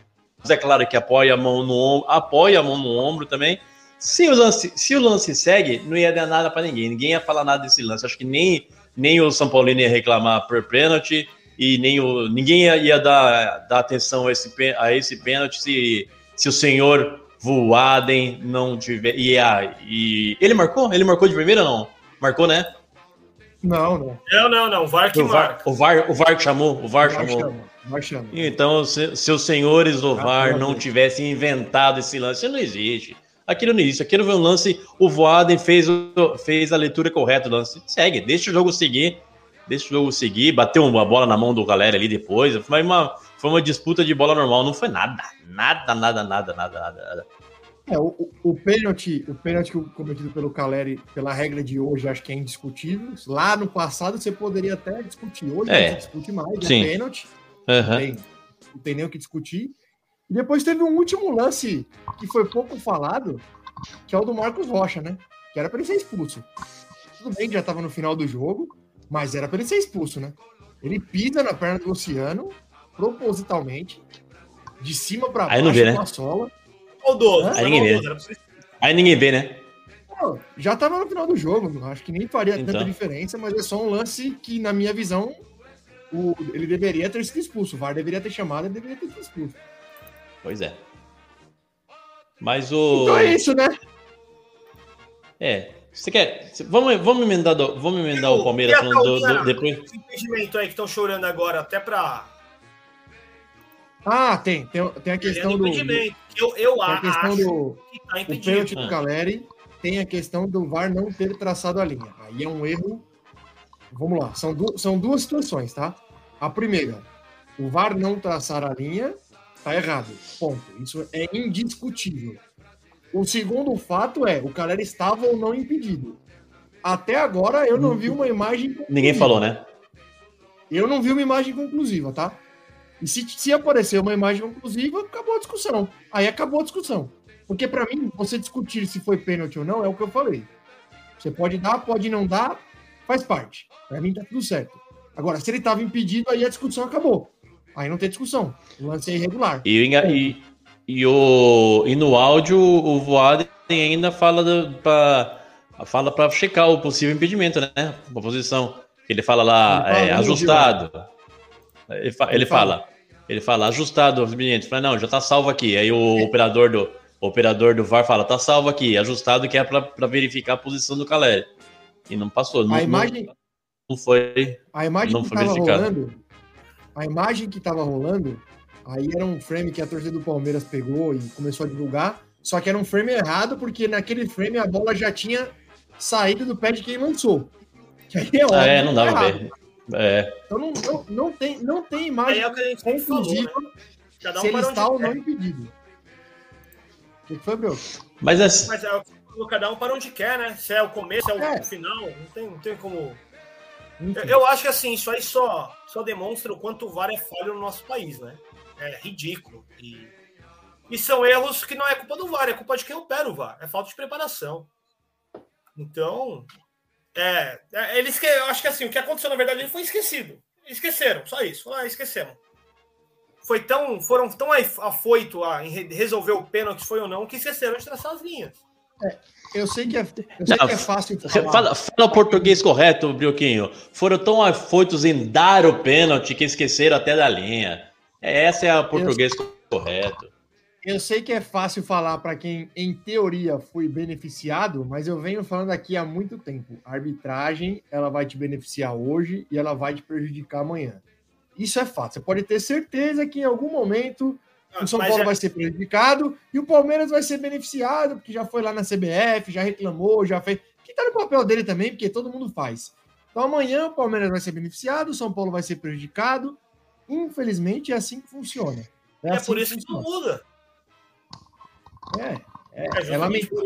é claro que apoia a mão no ombro, apoia a mão no ombro também. Se o lance, se o lance segue, não ia dar nada para ninguém. Ninguém ia falar nada desse lance. Acho que nem, nem o São Paulino ia reclamar por pênalti e nem o, ninguém ia, ia dar, dar atenção a esse, a esse pênalti se, se o senhor Voaden não tiver. E, a, e ele marcou? Ele marcou de primeira ou não? Marcou, né? Não, não. Não, não, não. O VAR que o VAR, o VAR, o VAR chamou. O VAR, VAR chamou. VAR chamou. Então, se, se, os senhores do VAR não tivessem inventado esse lance, não existe. Aquilo não existe. Aquilo foi um lance. O Voaden fez, fez a leitura correta do lance. Segue, deixa o jogo seguir. Deixa o jogo seguir. Bateu uma bola na mão do galera ali depois. Foi uma, foi uma disputa de bola normal. Não foi nada. Nada, nada, nada, nada, nada. É, o, o, pênalti, o pênalti cometido pelo Caleri, pela regra de hoje, acho que é indiscutível. Lá no passado você poderia até discutir. Hoje é. não discute mais, é Sim. é pênalti. Uhum. Não, tem, não tem nem o que discutir. E depois teve um último lance que foi pouco falado, que é o do Marcos Rocha, né? Que era para ele ser expulso. Tudo bem que já estava no final do jogo, mas era para ele ser expulso, né? Ele pisa na perna do Luciano, propositalmente, de cima para baixo, vê, né? com a sola maldoso. Aí ninguém vê. Aí ninguém vê, né? já tava no final do jogo, acho que nem faria então. tanta diferença, mas é só um lance que, na minha visão, o, ele deveria ter sido expulso. O VAR deveria ter chamado, ele deveria ter sido expulso. Pois é. Mas o. Então é isso, né? É. Você quer. Vamos, vamos emendar, do, vamos emendar o Palmeiras falando do, do, depois. Esse aí que estão chorando agora, até pra ah, tem. Tem, tem a questão do, do, Eu, eu a questão acho do que tá o pênalti do Caleri tem a questão do VAR não ter traçado a linha. Aí é um erro. Vamos lá, são, du- são duas situações, tá? A primeira, o VAR não traçar a linha, tá errado. Ponto. Isso é indiscutível. O segundo fato é, o Caleri estava ou não impedido. Até agora eu não vi uma imagem. Ninguém conclusiva. falou, né? Eu não vi uma imagem conclusiva, tá? E se, se aparecer uma imagem conclusiva, acabou a discussão. Aí acabou a discussão. Porque pra mim, você discutir se foi pênalti ou não é o que eu falei. Você pode dar, pode não dar, faz parte. Pra mim tá tudo certo. Agora, se ele tava impedido, aí a discussão acabou. Aí não tem discussão. O lance é irregular. E, e, e, o, e no áudio, o Voaden ainda fala pra, fala para checar o possível impedimento, né? A posição. Ele fala lá, Ele fala, é, ajustado. Ele, fa- Ele ele fala. fala. Ele fala, ajustado o impedimento. Fala, não, já tá salvo aqui. Aí o operador do, o operador do VAR fala, tá salvo aqui, ajustado, que é pra, pra verificar a posição do Caleri. E não passou. Não, A imagem, não, não foi. a imagem não que foi tava verificado. rolando, a imagem que tava rolando, aí era um frame que a torcida do Palmeiras pegou e começou a divulgar, só que era um frame errado, porque naquele frame a bola já tinha saído do pé de quem lançou. Que aí é Ah, óbvio é, não que tá pra errado. ver. É, Então não, não, não tem, não tem imagem é falou, conclusiva né? Cada se um ele para está ou onde não quer. impedido. O que, foi, Bro? mas é, Mas é o que você falou, cada um para onde quer, né? Se é o começo, se é o É. final, não tem, não tem como. Eu, eu acho que assim, isso aí só, só demonstra o quanto o VAR é falho no nosso país, né? É ridículo. E, e são erros que não é culpa do VAR, é culpa de quem opera o VAR. É falta de preparação. Então, é, é, eles que eu acho que assim, o que aconteceu na verdade ele foi esquecido. Esqueceram, só isso. Ah, esquecemos. Foi tão, foram tão af- afoito a, resolver o pênalti, foi ou não, que esqueceram de traçar as linhas. Eu sei que é, eu sei Não, que é fácil falar. Fala, fala o português correto, Brioquinho. Foram tão afoitos em dar o pênalti que esqueceram até da linha. Essa é o português correto. Eu sei que é fácil falar para quem, em teoria, foi beneficiado, mas eu venho falando aqui há muito tempo. A arbitragem, ela vai te beneficiar hoje e ela vai te prejudicar amanhã. Isso é fato. Você pode ter certeza que em algum momento o São Mas Paulo é- vai ser prejudicado e o Palmeiras vai ser beneficiado, porque já foi lá na CBF, já reclamou, já fez. Que tá no papel dele também, porque todo mundo faz. Então amanhã o Palmeiras vai ser beneficiado, o São Paulo vai ser prejudicado. Infelizmente é assim que funciona. É, assim por isso que não funciona. muda. É, é, É, é lamentável.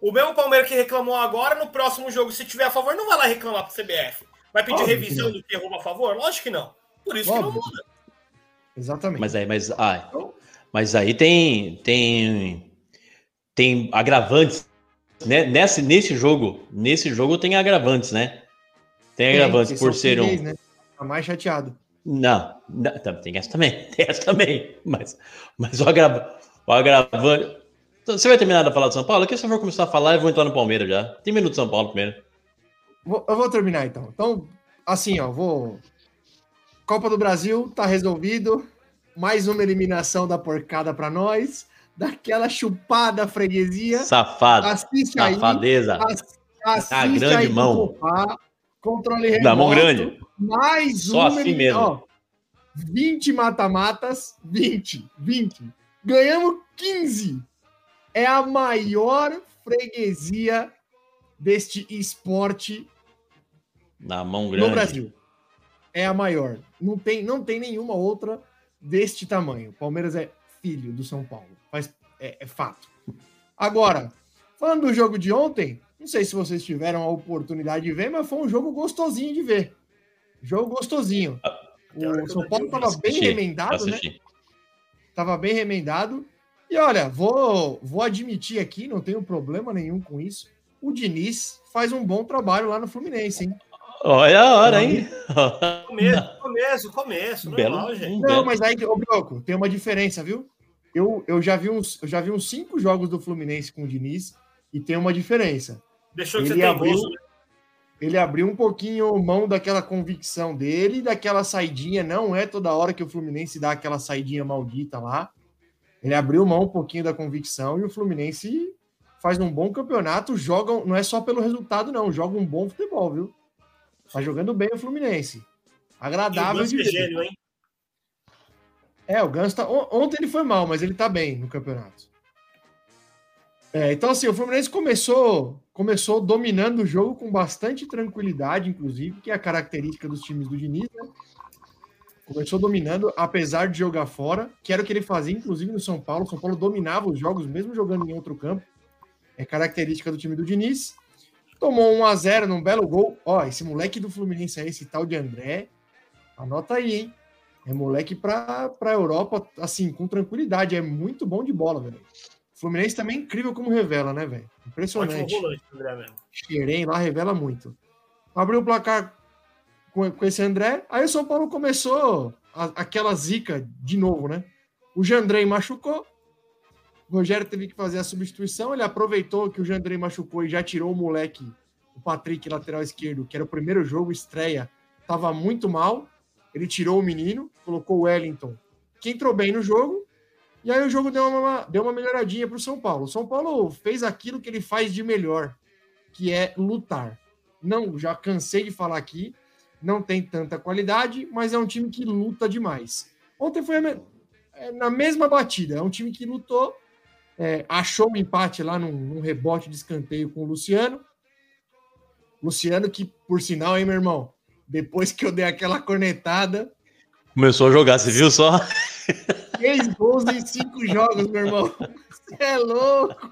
O mesmo Palmeiras que reclamou agora, no próximo jogo, se tiver a favor, não vai lá reclamar pro CBF. Vai pedir Óbvio que revisão não. do que errou a favor? Lógico que não. Por isso que Óbvio. não muda. Exatamente. Mas aí, mas, ah, mas aí tem, tem, tem agravantes. Né? Nesse, nesse jogo, nesse jogo tem agravantes, né? Tem Tem, agravantes por ser um. Né? Tá mais chateado. Não, não, tem essa também, tem essa também. Mas, mas o, agrava, o agravante. Então, Você vai terminar de falar de São Paulo? Aqui, se eu for começar a falar, eu vou entrar no Palmeiras já. Tem minuto de São Paulo primeiro. Eu vou terminar então. Então, assim, ó, vou. Copa do Brasil tá resolvido. Mais uma eliminação da porcada para nós. Daquela chupada freguesia. Safado, Assiste aí. safadeza. Assiste A grande aí mão. Controle remoto. Da mão grande. Mais Só uma. assim elimina- mesmo. Ó, 20 mata-matas. 20. 20. Ganhamos 15. É a maior freguesia deste esporte Na mão grande. no Brasil. É a maior. Não tem, não tem nenhuma outra deste tamanho. Palmeiras é filho do São Paulo. Faz, é, é fato. Agora, falando do jogo de ontem, não sei se vocês tiveram a oportunidade de ver, mas foi um jogo gostosinho de ver. Jogo gostosinho. O São Paulo estava bem Assisti, remendado, né? Tava bem remendado. E olha, vou, vou admitir aqui, não tenho problema nenhum com isso. O Diniz faz um bom trabalho lá no Fluminense, hein? Olha a hora, hein? Começo, começo, começo. Belo, Normal, gente. Não, belo- mas aí, ô Broco, tem uma diferença, viu? Eu, eu, já vi uns, eu já vi uns cinco jogos do Fluminense com o Diniz e tem uma diferença. Deixou de Ele ser abriu, teimoso. né? Ele abriu um pouquinho mão daquela convicção dele, daquela saidinha. Não é toda hora que o Fluminense dá aquela saidinha maldita lá. Ele abriu mão um pouquinho da convicção e o Fluminense faz um bom campeonato. Joga, não é só pelo resultado, não. Joga um bom futebol, viu? Tá jogando bem o Fluminense. E o Agradável Ganso de é gênio, hein? É, o Ganso tá. Ontem ele foi mal, mas ele tá bem no campeonato. É, então, assim, o Fluminense começou, começou dominando o jogo com bastante tranquilidade, inclusive, que é a característica dos times do Diniz, né? Começou dominando, apesar de jogar fora, que era o que ele fazia, inclusive, no São Paulo. O São Paulo dominava os jogos, mesmo jogando em outro campo. É característica do time do Diniz. Tomou 1 a 0 num belo gol. Ó, esse moleque do Fluminense aí, esse tal de André, anota aí, hein? É moleque para a Europa, assim, com tranquilidade. É muito bom de bola, velho. O Fluminense também é incrível como revela, né, velho? Impressionante. Xerém lá revela muito. Abriu o placar com, com esse André. Aí o São Paulo começou a, aquela zica de novo, né? O Jandrei machucou. O Rogério teve que fazer a substituição. Ele aproveitou que o Jandrei machucou e já tirou o moleque, o Patrick, lateral esquerdo, que era o primeiro jogo, estreia. Tava muito mal. Ele tirou o menino, colocou o Wellington, que entrou bem no jogo, e aí o jogo deu uma, deu uma melhoradinha para o São Paulo. O São Paulo fez aquilo que ele faz de melhor, que é lutar. Não, já cansei de falar aqui, não tem tanta qualidade, mas é um time que luta demais. Ontem foi é, na mesma batida, é um time que lutou, é, achou um empate lá num, num, rebote de escanteio com o Luciano. Luciano, que por sinal, hein, meu irmão, depois que eu dei aquela cornetada. Começou a jogar, você viu só? Três gols em cinco jogos, meu irmão. Você é louco.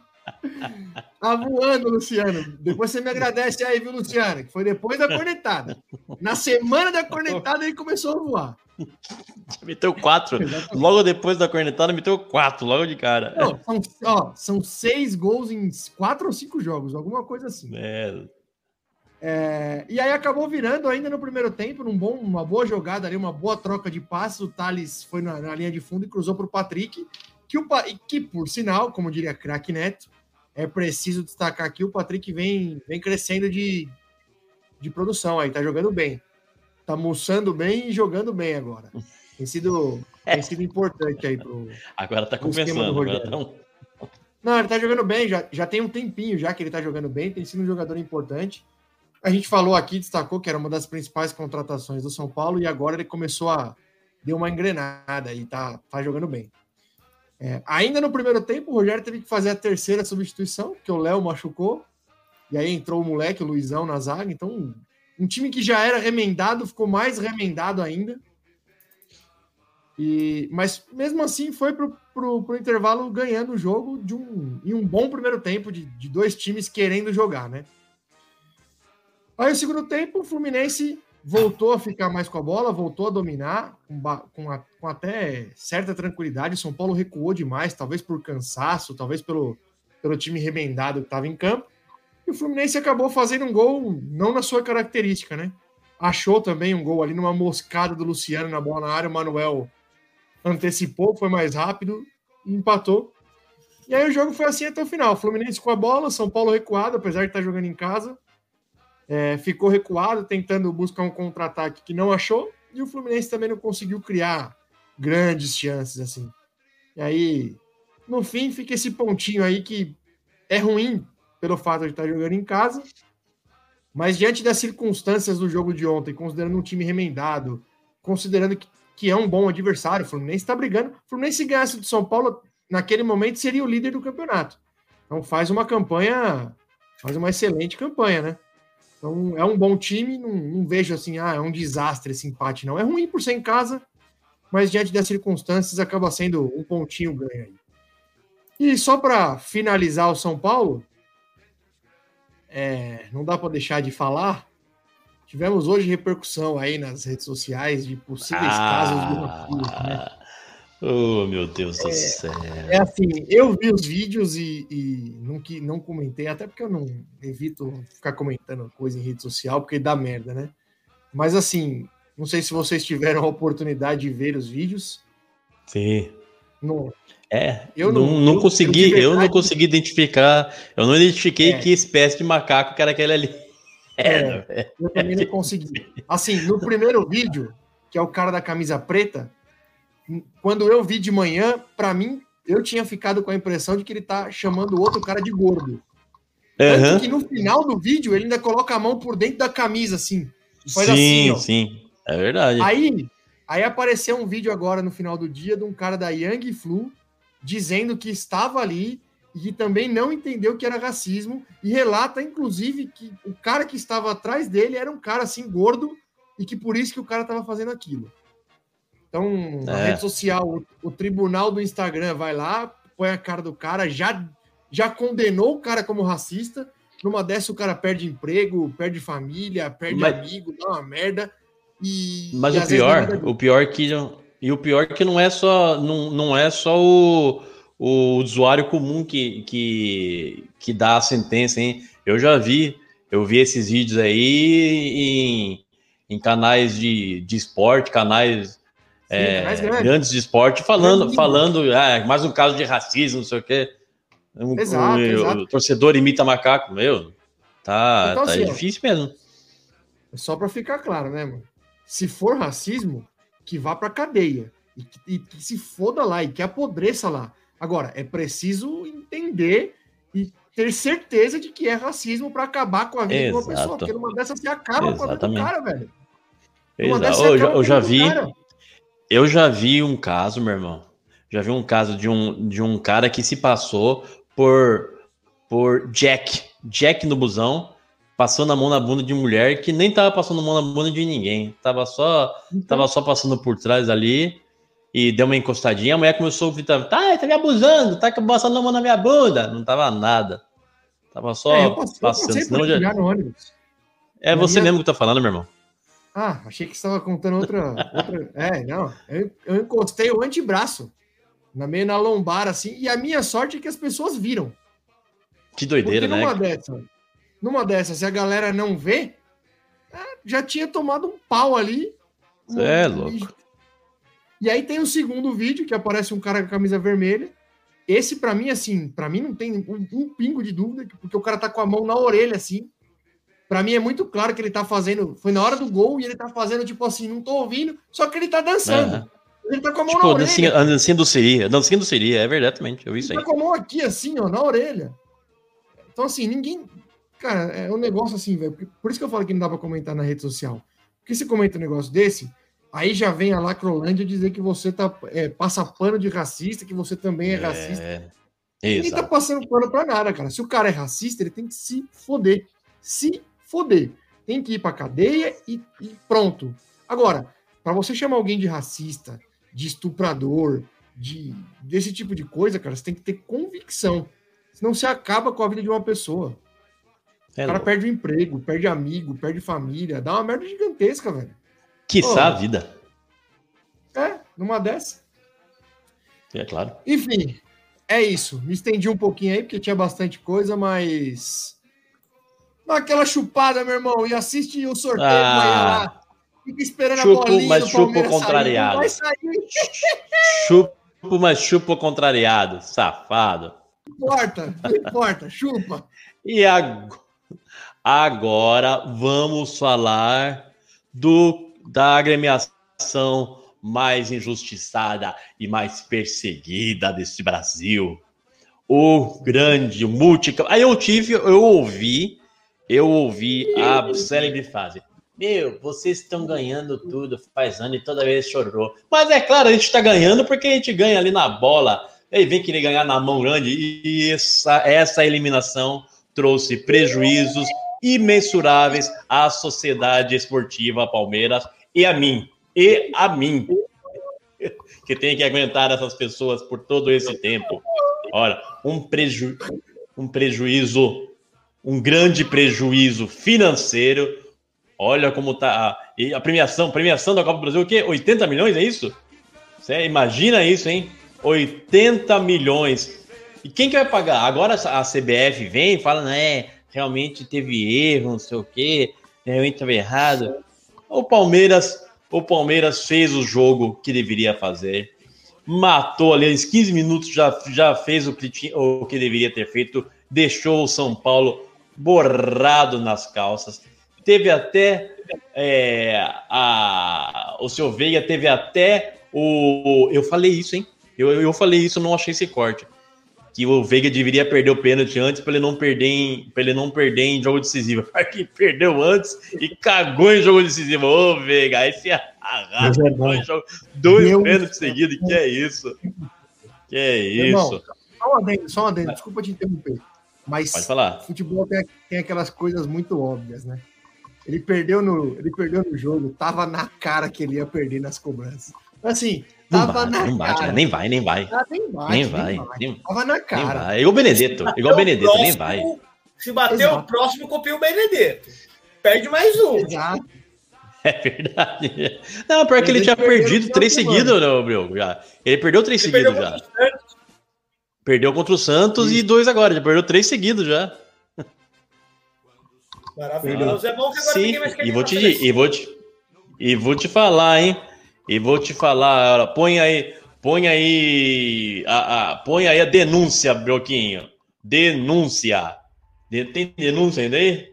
Tá voando, Luciano. Depois você me agradece aí, viu, Luciano? Que foi depois da cornetada. Na semana da cornetada ele começou a voar. Meteu quatro. Logo depois da cornetada, meteu quatro, logo de cara. Não, são, ó, são seis gols em quatro ou cinco jogos, alguma coisa assim. É. É, e aí acabou virando ainda no primeiro tempo, num bom, uma boa jogada ali, uma boa troca de passes. O Thales foi na, na linha de fundo e cruzou para o Patrick, que, o, que por sinal, como diria craque Neto, é preciso destacar aqui, o Patrick vem, vem crescendo de, de produção aí, tá jogando bem. Tá moçando bem e jogando bem agora. Tem sido, tem sido importante aí pro. Agora tá começando. Agora tá um... Não, ele tá jogando bem, já, já tem um tempinho já que ele tá jogando bem, tem sido um jogador importante. A gente falou aqui, destacou que era uma das principais contratações do São Paulo e agora ele começou a deu uma engrenada e tá, tá jogando bem. É, ainda no primeiro tempo, o Rogério teve que fazer a terceira substituição, que o Léo machucou, e aí entrou o moleque, o Luizão, na zaga. Então, um time que já era remendado ficou mais remendado ainda. E, mas mesmo assim foi para o intervalo ganhando o jogo de um, em um bom primeiro tempo de, de dois times querendo jogar, né? Aí, no segundo tempo, o Fluminense voltou a ficar mais com a bola, voltou a dominar com, com, a, com até certa tranquilidade. O São Paulo recuou demais, talvez por cansaço, talvez pelo, pelo time remendado que estava em campo. E o Fluminense acabou fazendo um gol não na sua característica, né? Achou também um gol ali numa moscada do Luciano na bola na área. O Manuel antecipou, foi mais rápido e empatou. E aí o jogo foi assim até o final. O Fluminense com a bola, São Paulo recuado, apesar de estar jogando em casa é, ficou recuado, tentando buscar um contra-ataque que não achou, e o Fluminense também não conseguiu criar grandes chances assim. E aí, no fim, fica esse pontinho aí que é ruim pelo fato de estar jogando em casa, mas diante das circunstâncias do jogo de ontem, considerando um time remendado, considerando que, que é um bom adversário, o Fluminense está brigando. O Fluminense se ganhasse do São Paulo, naquele momento seria o líder do campeonato. Então faz uma campanha, faz uma excelente campanha, né? Então, é um bom time, não, não, vejo assim, ah, é um desastre esse empate, não. É ruim por ser em casa, mas diante das circunstâncias acaba sendo um pontinho ganho aí. E só para finalizar o São Paulo, é, não dá para deixar de falar. Tivemos hoje repercussão aí nas redes sociais de possíveis ah, casos de racismo, né? Oh, meu Deus é, do céu. É assim, eu vi os vídeos e, e não, que, não comentei, até porque eu não evito ficar comentando coisa em rede social, porque dá merda, né? Mas assim, não sei se vocês tiveram a oportunidade de ver os vídeos. Sim. Não, é, eu não, não, não consegui, eu, eu, não consegui identificar, eu não identifiquei é. que espécie de macaco que era aquele ali. É, é, eu também não consegui. Assim, no primeiro vídeo, que é o cara da camisa preta, quando eu vi de manhã, para mim, eu tinha ficado com a impressão de que ele tá chamando o outro cara de gordo. Tanto que no final do vídeo ele ainda coloca a mão por dentro da camisa, assim. Faz sim, assim, sim. É verdade. Aí, Aí apareceu um vídeo agora no final do dia de um cara da Young Flu dizendo que estava ali e que também não entendeu que era racismo e relata, inclusive, que o cara que estava atrás dele era um cara assim gordo e que por isso que o cara estava fazendo aquilo. Então, na É. rede social, o, o tribunal do Instagram vai lá, põe a cara do cara, já, já condenou o cara como racista. Numa dessa, o cara perde emprego, perde família, perde Mas- amigo, dá uma merda. E, Mas e o é pior, disso. o pior que e o pior que não é só não, não é só o, o usuário comum que, que, que dá a sentença, hein? Eu já vi, eu vi esses vídeos aí em, em canais de, de esporte, canais, é, canais grandes. grandes de esporte, falando, Grandes. falando, ah, mais um caso de racismo, não sei o quê. Um- Exato, o, exato. o torcedor imita macaco, meu. Tá, Então, tá assim, difícil mesmo. Só para ficar claro, né, mano? Se for racismo, que vá para cadeia e, que- e que se foda lá e que apodreça lá. Agora, é preciso entender e ter certeza de que é racismo para acabar com a vida de uma pessoa, Exato. porque numa dessas você acaba com a vida do Exatamente. cara, velho. Numa Exato. Eu, já- eu já vi, cara. Eu já vi um caso, meu irmão. Já vi um caso de um, de um cara que se passou por, por Jack. Jack no busão, passou na mão na bunda de mulher que nem tava passando a mão na bunda de ninguém. Tava só, Então, tava só passando por trás ali e deu uma encostadinha. A mulher começou a gritar: tá, tá me abusando, tá passando a mão na minha bunda. Não tava nada. Tava só é, eu passei, eu passando. passei Senão já... ônibus. É você minha- mesmo que tá falando, meu irmão. Ah, achei que você estava contando outra, outra. É, não. Eu, eu encostei o antebraço. Na meio na lombar, assim, e a minha sorte é que as pessoas viram. Que doideira, Porque né? numa dessa, numa dessas, se a galera não vê, é, já tinha tomado um pau ali. É E- louco. E aí tem o segundo vídeo que aparece um cara com a camisa vermelha. Esse, pra mim, assim, pra mim não tem um, um pingo de dúvida, porque o cara tá com a mão na orelha, assim. Pra mim é muito claro que ele tá fazendo. Foi na hora do gol e ele tá fazendo, tipo assim, não tô ouvindo, só que ele tá dançando. Aham. Ele tá com a mão na Tipo, orelha. dancinha, a dancinha do Siri. a Dancinha do Siri, é verdade, eu vi isso Ele aí. tá com a mão aqui, assim, ó, na orelha. Então, assim, ninguém. Cara, é um negócio assim, velho. Por- isso que eu falo que não dá pra comentar na rede social. Porque se comenta um negócio desse, aí já vem a Lacrolândia dizer que você tá, é, passa pano de racista, que você também é, racista. É, Ninguém tá exato. passando pano pra nada, cara. Se o cara é racista, ele tem que se foder. Se foder. Tem que ir pra cadeia e, e pronto. Agora, pra você chamar alguém de racista, de estuprador, de desse tipo de coisa, cara, você tem que ter convicção. Senão você acaba com a vida de uma pessoa. É o cara louco. perde o emprego, perde amigo, perde família. Dá uma merda gigantesca, velho. Quiçá a Ô. vida. É, numa dessa. É claro. Enfim, é isso. Me estendi um pouquinho aí, porque tinha bastante coisa, mas. Dá aquela chupada, meu irmão, e assiste o sorteio Ah. amanhã lá. Fica esperando Chupo, a bolinha mas chupo contrariado. Vai sair, Chupo, mas chupo contrariado, safado. não importa, não importa, chupa. E ag- agora vamos falar do da agremiação mais injustiçada e mais perseguida desse Brasil. O grande multi. Aí eu tive, eu ouvi, eu ouvi a célebre frase. Meu, vocês estão ganhando tudo faz ano e toda vez chorou. Mas é claro, a gente está ganhando porque a gente ganha ali na bola. Aí vem querer ganhar na mão grande. E essa, essa eliminação trouxe prejuízos imensuráveis à sociedade esportiva Palmeiras e a mim. E a mim. Que tem que aguentar essas pessoas por todo esse tempo. Olha, um, preju um prejuízo, um grande prejuízo financeiro. Olha como tá. E a premiação, premiação da Copa do Brasil, o quê? 80 milhões, é isso? Você imagina isso, hein? 80 milhões. E quem que vai pagar? Agora a CBF vem e fala, né? Realmente teve erro, não sei o quê, realmente estava errado. O Palmeiras, o Palmeiras fez o jogo que deveria fazer, matou ali, em 15 minutos já, já fez o que, o que deveria ter feito, deixou o São Paulo borrado nas calças. Teve até é, a, o seu Veiga, teve até o. Eu falei isso, hein? Eu, eu falei isso, não achei esse corte. que o Veiga deveria perder o pênalti antes para ele não perder em, para ele não perder em jogo decisivo. Porque perdeu antes e cagou em jogo decisivo. Ô, Veiga, aí se arrasa. é dois dois pênaltis seguidos. Que é isso? Que é Irmão, isso? Só um adendo, só um adendo, desculpa te interromper. Mas Pode falar. futebol tem, tem aquelas coisas muito óbvias, né? Ele perdeu no, ele perdeu no jogo, tava na cara que ele ia perder nas cobranças. Assim, Não tava bate, na não bate, cara. nem vai, nem vai. Ah, nem bate, Nem vai, nem- Tava na Nem cara. vai. Igual o Benedetto, igual o Benedetto, nem vai. Se bater o Exato. próximo, copia o Benedetto. Perde mais um. Exato. É verdade. Não, pior que ele Ele tinha perdeu perdido três seguidos, né, Brioco? Já. Ele perdeu três Ele seguidos perdeu já. Perdeu contra o Santos e dois agora. Já perdeu três seguidos já. Maravilhoso. É bom que agora Sim, ninguém mais quer e vou, te, e, vou te, e vou te falar, hein? E vou te falar, olha, põe aí, põe aí, a, a- põe aí a denúncia, Broquinho. Denúncia. De- tem denúncia ainda aí?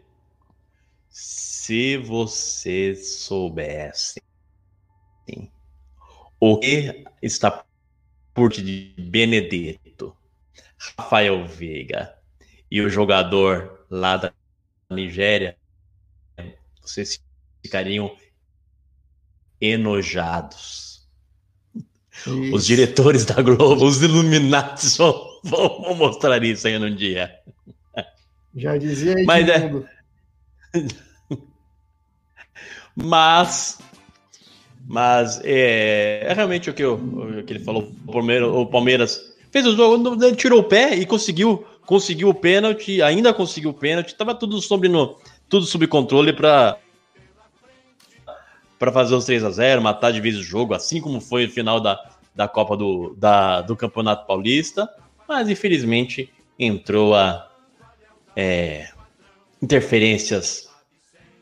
Se você soubesse o que está por de Benedetto, Rafael Veiga e o jogador lá da Nigéria, vocês ficariam enojados. Os Isso. diretores da Globo, os Illuminatis vão, vão- mostrar isso aí num dia. Já dizia aí Mas é-. Mas, mas é, é realmente o que, eu, o que ele falou. O Palmeiras, o Palmeiras fez o jogo, tirou o pé e conseguiu, conseguiu o pênalti, ainda conseguiu o pênalti. Tava tudo sobre no, tudo sob controle para para fazer os 3 a 0 matar de vez o jogo, assim como foi o final da, da Copa do, da, do Campeonato Paulista. Mas infelizmente entrou a é, interferências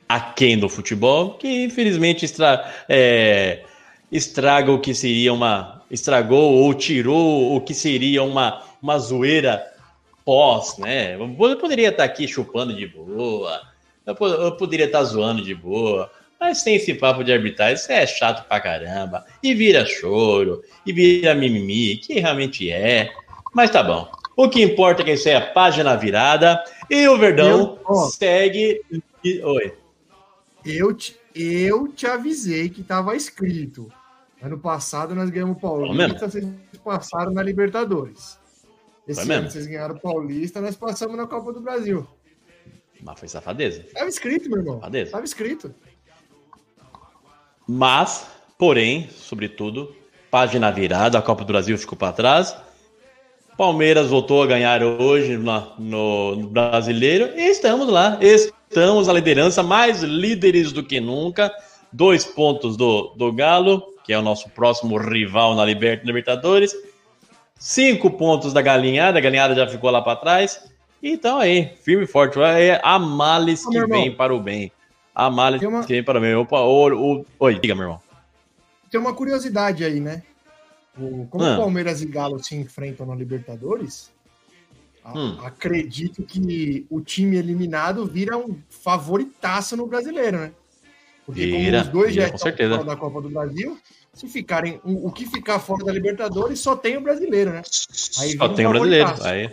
aquém do futebol, que infelizmente estra, é, estraga o que seria uma. Estragou ou tirou o que seria uma, uma zoeira pós, né? Eu poderia estar aqui chupando de boa, eu, po- eu poderia estar zoando de boa, mas tem esse papo de arbitragem, isso é chato pra caramba, e vira choro, e vira mimimi, que realmente é, mas tá bom. O que importa é que isso é a página virada, e o Verdão Eu- segue. Oi. Eu te, eu te avisei que tava escrito. Ano passado nós ganhamos o Paulista, vocês passaram na Libertadores. Esse Foi ano mesmo? vocês ganharam o Paulista, nós passamos na Copa do Brasil. Mas foi safadeza. Tava escrito, meu irmão. Safadeza. Tava escrito. Mas, porém, sobretudo, página virada, a Copa do Brasil ficou para trás. Palmeiras voltou a ganhar hoje na- no, no brasileiro e estamos lá. Estamos na liderança, mais líderes do que nunca. Dois pontos do, do Galo, que é o nosso próximo rival na Liber- Libertadores. Cinco pontos da Galinhada, a Galinhada já ficou lá para trás. Então aí, firme e forte. É a males que irmão. vem para o bem. A males uma- que vem para o bem. Opa, o, o- oi, diga, meu irmão. Tem uma curiosidade aí, né? O- como Ah. o Palmeiras e Galo se enfrentam na Libertadores, Hum. acredito que o time eliminado vira um favoritaço no brasileiro, né? Porque Vira, como os dois vira, já estão fora da Copa do Brasil, se ficarem. O, o que ficar fora da Libertadores só tem o brasileiro, né? Aí Só tem o brasileiro. Aí,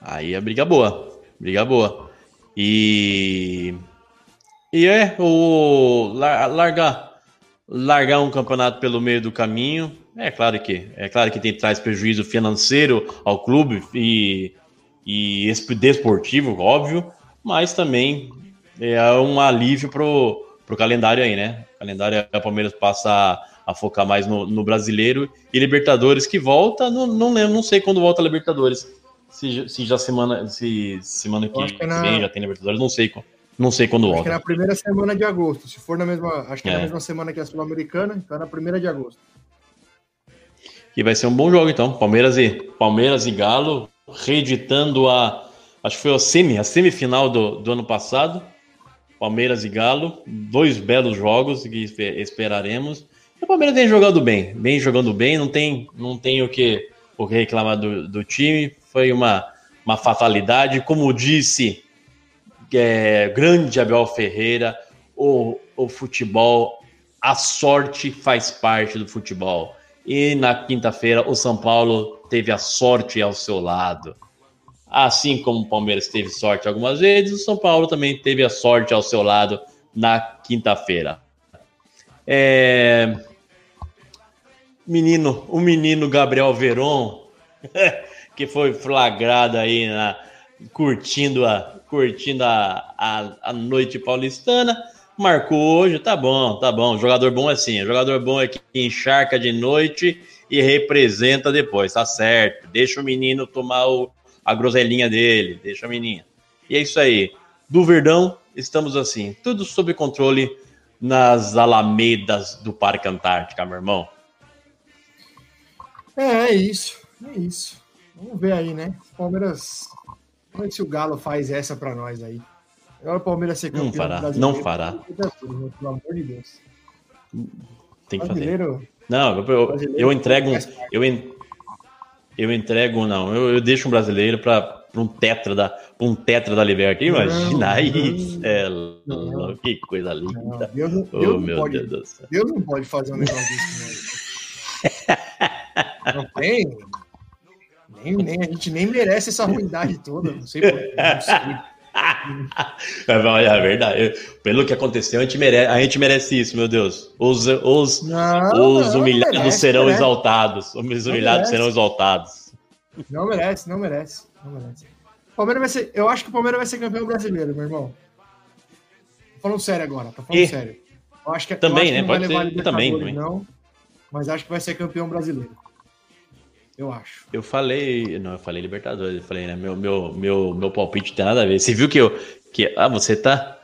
aí é briga boa. Briga boa. E. E é o lar- largar largar um campeonato pelo meio do caminho. É claro que é claro que tem traz prejuízo financeiro ao clube e e esp- desportivo, óbvio, mas também é um alívio pro, pro calendário aí, né? O calendário o Palmeiras passa a, focar mais no, no brasileiro e Libertadores que volta, não, não lembro, não sei quando volta a Libertadores. Se, já- se já semana se semana que que é na- vem já tem Libertadores, não sei não sei quando Acho que volta. é na primeira semana de agosto. Se for na mesma. Acho que é, É. na mesma semana que a Sul-Americana, então é na primeira de agosto. E vai ser um bom jogo, então. Palmeiras e, Palmeiras e Galo reeditando a. Acho que foi a, semi, a semifinal do, do ano passado. Palmeiras e Galo. Dois belos jogos que espe- esperaremos. E o Palmeiras vem jogando bem. Vem jogando bem, não tem, não tem o, que, o que reclamar do, do time. Foi uma, uma fatalidade. Como disse é, grande Abel Ferreira, o, o futebol, a sorte faz parte do futebol. E na quinta-feira o São Paulo teve a sorte ao seu lado. Assim como o Palmeiras teve sorte algumas vezes, o São Paulo também teve a sorte ao seu lado na quinta-feira. É... Menino, o menino Gabriel Veron, que foi flagrado aí na, curtindo a curtindo a, a, a noite paulistana, marcou hoje, tá bom, tá bom. Jogador bom é assim, jogador bom é que encharca de noite e representa depois, tá certo. Deixa o menino tomar o, a groselinha dele, deixa a menina. E é isso aí. Do Verdão, estamos assim, tudo sob controle nas alamedas do Parque Antártica, meu irmão. É, é isso, é isso. Vamos ver aí, né? Palmeiras. Como é que se o Galo faz essa para nós aí? Agora o Palmeiras ser campeão não fará, não fará. Pelo amor de Deus. Tem que fazer. Não, eu, eu, eu entrego um, eu, eu entrego não, eu, eu deixo um brasileiro para um tetra da um tetra da Liberta. Imagina isso, é, que coisa linda. Não, Deus, Deus, oh, meu pode, Deus do céu. Deus não pode fazer um negócio desse. Não, não tem. Nem, nem, a gente nem merece essa ruindade toda. Não sei por Não sei. é verdade. Pelo que aconteceu, a gente merece, a gente merece isso, meu Deus. Os, os, não, os humilhados merece, serão merece. exaltados. Os humilhados serão exaltados. Não merece, não merece, não merece. Palmeiras vai ser, eu acho que o Palmeiras vai ser campeão brasileiro, meu irmão. Tô falando sério agora, tô falando e... sério. Eu acho que, também, acho né? Pode ser também, não, mas acho que vai ser campeão brasileiro eu acho. Eu falei, não, eu falei Libertadores, eu falei, né, meu, meu, meu, meu palpite tem nada a ver. Você viu que eu, que, ah, você tá,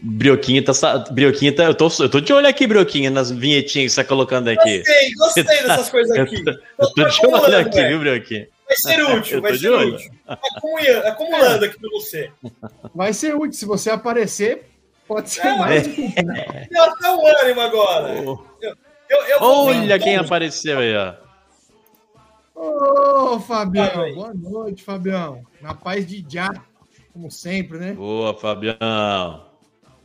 Brioquinha tá, Brioquinha tá, eu tô, eu tô de olho aqui, Brioquinha, nas vinhetinhas que você tá colocando aqui. Gostei, gostei tá, dessas coisas aqui. Eu tô, eu tô de olho aqui, viu, Brioquinha? Vai ser útil, vai ser útil. Acumulando, acumulando aqui pra você. Vai ser útil, se você aparecer, pode ser é, mais. É. Eu até o ânimo agora. Oh. Eu, eu, eu Olha quem apareceu aí, ó. Ô, Fabião, boa noite, Fabião. Na paz de já, como sempre, né? Boa, Fabião.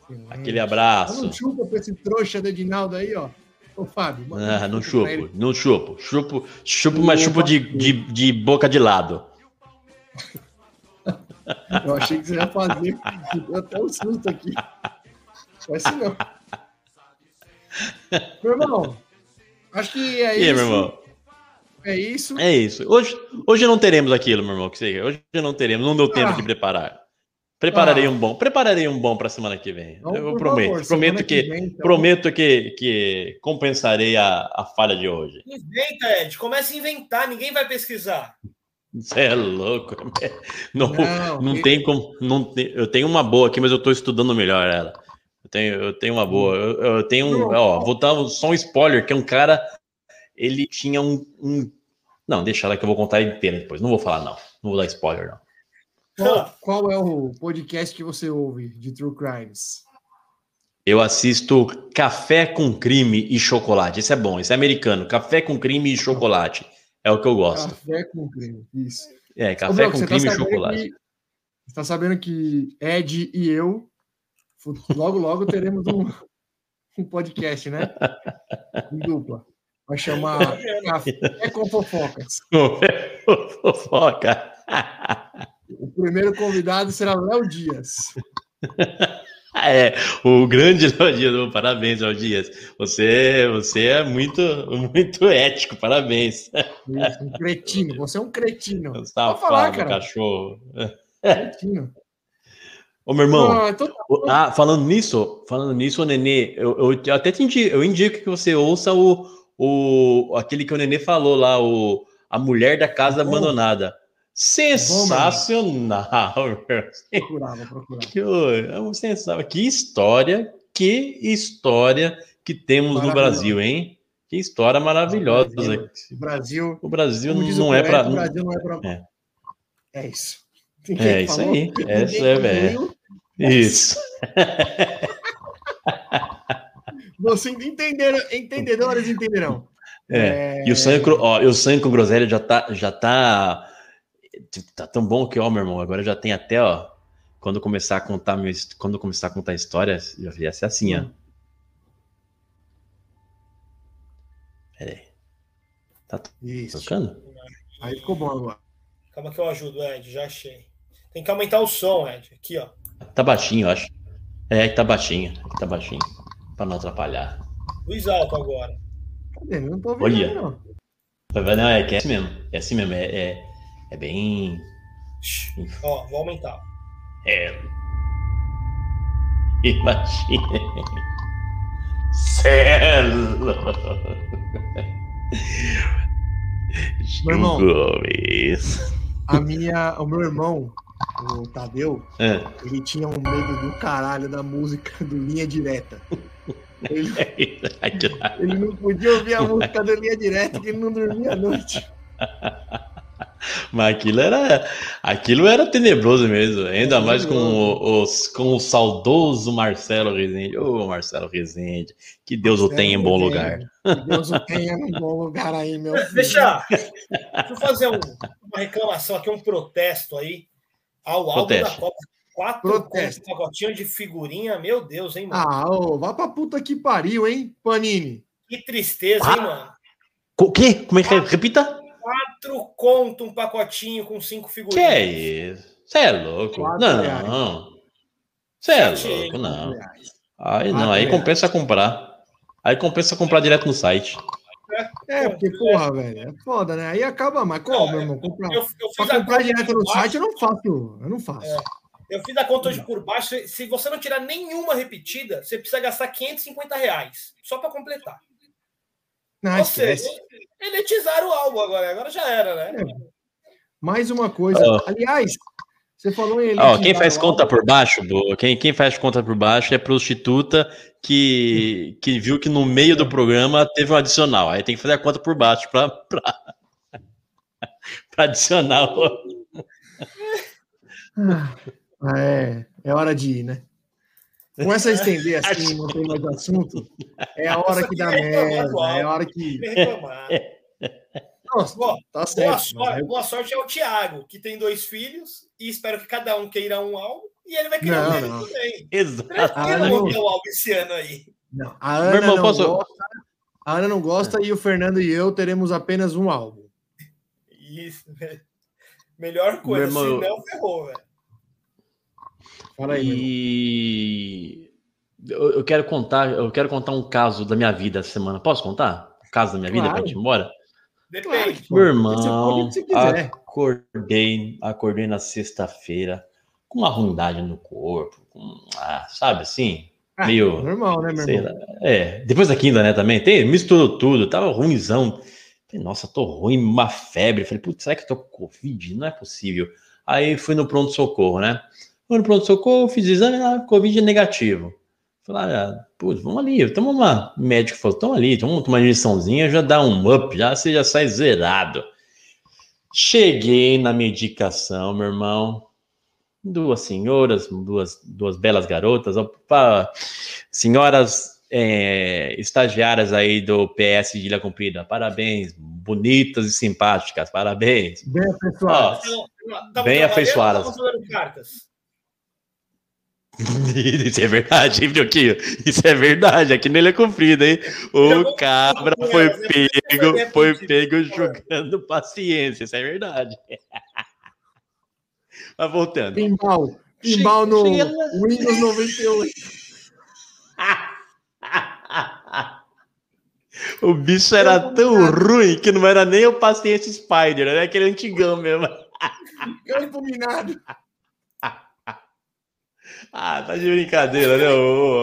Excelente. Aquele abraço. Não chupa pra esse trouxa do Edinaldo aí, ó. Ô, Fábio. Ah, não chupo, não chupo. Chupo, chupo mas chupo de, de, de boca de lado. Eu achei que você ia fazer. Deu até um susto aqui. Não assim não. Meu irmão, acho que é e isso. Aí, meu irmão? É isso. É isso. Hoje, hoje não teremos aquilo, meu irmão. Que seja. Hoje não teremos. Não deu tempo ah. de preparar. Prepararei ah. um bom. Prepararei um bom para semana que vem. Não, eu prometo. Favor, prometo que, que vem, então... prometo que, que compensarei a, a falha de hoje. Inventa, Ed. Comece a inventar. Ninguém vai pesquisar. Você é louco. Não, não, não tem como. Não tem, eu tenho uma boa aqui, mas eu estou estudando melhor ela. Eu tenho, eu tenho uma boa. Eu, eu tenho um. Ó, vou dar só um spoiler, que é um cara ele tinha um, um... Não, deixa lá que eu vou contar inteiro depois. Não vou falar, não. Não vou dar spoiler, não. Qual, qual, é o podcast que você ouve de True Crimes? Eu assisto Café com Crime e Chocolate. Esse é bom, esse é americano. Café com Crime e Chocolate. É o que eu gosto. Café com Crime, isso. É, Café Ô, com tá Crime tá e Chocolate. Que, você tá sabendo que Ed e eu, logo, logo teremos um, um podcast, né? Em dupla. Vai chamar Café com. Café com Fofoca. O primeiro convidado será Léo Dias. É, o grande Léo Dias. Parabéns, Léo Dias. Você, você é muito, muito ético, parabéns. Isso, um cretino, você é um cretino. Um safado, falar, cara. cachorro. Cretino. Ô, meu irmão, ah, tô... ah, falando nisso, falando nisso, Nenê, eu, eu até te indico, eu indico que você ouça o, o aquele que o Nenê falou lá, o a mulher da casa abandonada. Sensacional, procurava, procurava. Que, é sensacional. que história, que história que temos no Brasil, hein? Que história maravilhosa. O Brasil, o Brasil não, é para. O Brasil não é para. É. é isso. é isso aí. Essa é, velho. Isso. Vocês entenderam, entendedores entenderão. É. é... E o sangue, ó, o sangue com groselha já tá, já tá, tá tão bom que, ó, meu irmão, agora já tem até, ó, quando começar a contar meu, quando começar a contar histórias, já ia ser assim, ó. Pera aí. Tá Isso. tocando? Aí ficou bom agora. Calma que eu ajudo, Ed, já achei. Tem que aumentar o som, Ed. Aqui, ó. Tá baixinho, eu acho. É, tá baixinho. Tá baixinho. Pra não atrapalhar. Luiz Alto agora. Cadê? Não tô ouvindo, Olha. não. Não, é que é assim mesmo. É assim mesmo. É, é, é bem. Ó, vou aumentar. É. Imagina. Celo. Meu irmão. A minha, o meu irmão, o Tadeu, É. ele tinha um medo do caralho da música do Linha Direta. Ele, ele não podia ouvir a música do Linha Direta, que ele não dormia à noite. Mas aquilo era, aquilo era tenebroso mesmo, ainda mais com o, os, com o saudoso Marcelo Rezende. Ô, Marcelo Rezende, que Deus o tenha em bom lugar. Que Deus o tenha num bom lugar aí, meu filho. Deixa, deixa eu fazer um- uma reclamação aqui, um protesto aí ao álbum da. Copa. Quatro Protesto. contos, pacotinho de figurinha, meu Deus, hein, mano? Ah, ô, vá pra puta que pariu, hein, Panini. Que tristeza, hein, mano? O quê? Como é que é? Repita? Quatro conto um pacotinho com cinco Que figurinhas. é isso? Você é louco? Quatro. Não. Você é Sete louco, não. Reais. Aí não, aí compensa comprar. Aí compensa comprar direto no site. É, porque, porra, velho, é foda, né? Aí acaba, mas qual, meu irmão? Comprar, Eu, eu pra comprar direto no site, eu não faço. Eu não faço. Eu fiz a conta hoje por baixo. Se você não tirar nenhuma repetida, você precisa gastar 550 reais só para completar. Não, Ou seja, elitizaram o álbum agora. Agora já era, né? Mais uma coisa. Ó. Aliás, você falou em elitizar quem faz o conta álbum. por baixo, quem, quem faz conta por baixo é prostituta que, que viu que no meio do programa teve um adicional. Aí tem que fazer a conta por baixo para adicionar o. Ah, é, é hora de ir, né? Começa a estender assim, não tem mais assunto. É a hora que dá merda, é a hora que. Nossa, Boa, tá boa, certo. mas sorte, boa sorte ao Thiago, que tem dois filhos, e espero que cada um queira um álbum, e ele vai querer Não, um dele também. Exato. Ah, Tranquilo, não. montar o álbum esse ano aí. Não, a Ana irmão, não posso- gosta. A Ana não gosta e o Fernando e eu teremos apenas um álbum. Isso. Melhor coisa, Meu irmão, senão ferrou, velho. Fala aí. E eu, eu quero contar, eu quero contar um caso da minha vida essa semana. Posso contar? Um caso da minha vida Claro. pra gente ir embora? Depende. Meu irmão, o acordei, acordei na sexta-feira com uma ruindade no corpo, com, ah, sabe assim? Ah, meio- Normal, né, meu irmão? lá. É, depois da quinta, né, também, tem, misturou tudo, tava ruimzão. Falei, nossa, tô ruim, uma febre. Falei, putz, será que eu tô com Covid? Não é possível. Aí fui no pronto-socorro, né? Fui no pronto-socorro, fiz exame, ah, Covid negativo. Falei, ah, putz, vamos ali, toma uma. O médico falou, toma ali, toma uma injeçãozinha, já dá um up, já você já sai zerado. Cheguei na medicação, meu irmão. Duas senhoras, duas, duas belas garotas, opa, senhoras é, estagiárias aí do PS de Ilha Comprida, parabéns, bonitas e simpáticas, parabéns. Bem. Ó, tamo Bem afeiçoadas. Isso é verdade, hein, Brioquinho? Isso é verdade, aqui nele é comprido, hein? O cabra foi pego, foi pego jogando paciência, isso é verdade. Mas voltando. Pinball. Pinball no. Windows 98. O bicho era tão ruim que não era nem o paciente Spider, era aquele antigão mesmo. Campo minado. Ah, tá de brincadeira, né?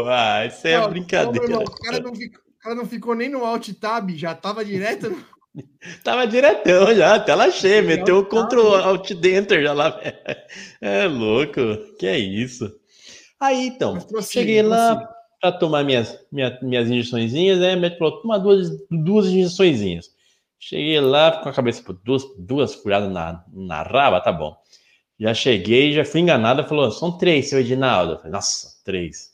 Ah, isso é Não, brincadeira. não, o, cara não ficou, o cara não ficou nem no Alt Tab, já tava direto. no- Tava diretão já, tela cheia, meteu o Ctrl Alt Enter já lá. É louco, que é isso. Aí então, prossiga, cheguei lá para tomar minhas, minha, minhas injeçõezinhas, né? O médico falou, toma duas, duas injeçõezinhas. Cheguei lá com a cabeça por duas, duas furadas na, na raba, tá bom. Já cheguei, já fui enganado, falou, são três, seu Edinaldo. Eu falei, Nossa, três.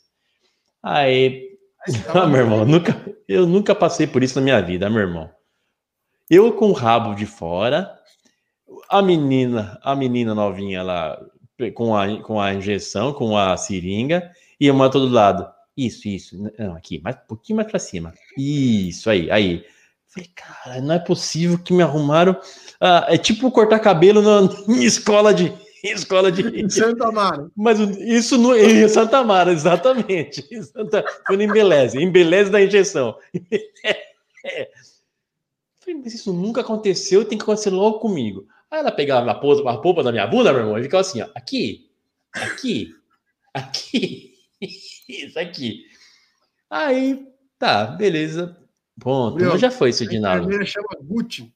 Aí ah, meu irmão, nunca, eu nunca passei por isso na minha vida, meu irmão. Eu com o rabo de fora, a menina, a menina novinha lá com a, com a injeção, com a seringa, e uma todo lado. Isso, isso. Não, aqui, mais, um pouquinho mais pra cima. Isso, aí, aí. Falei, cara, não é possível que me arrumaram. Ah, é tipo cortar cabelo na, em escola de. Em escola de. Em Santa Amaro. Mas isso não em Santa Mara, exatamente. Em Santa, foi no Embeleze, Embeleze da injeção. É. Falei, mas isso nunca aconteceu, tem que acontecer logo comigo. Aí ela pegava a polpa, a polpa da minha bunda, meu irmão, e ficava assim, ó, aqui, aqui, aqui, isso aqui. Aí, tá, beleza, ponto. Meu, já foi isso, A Dinaldo. enfermeira chama Gucci.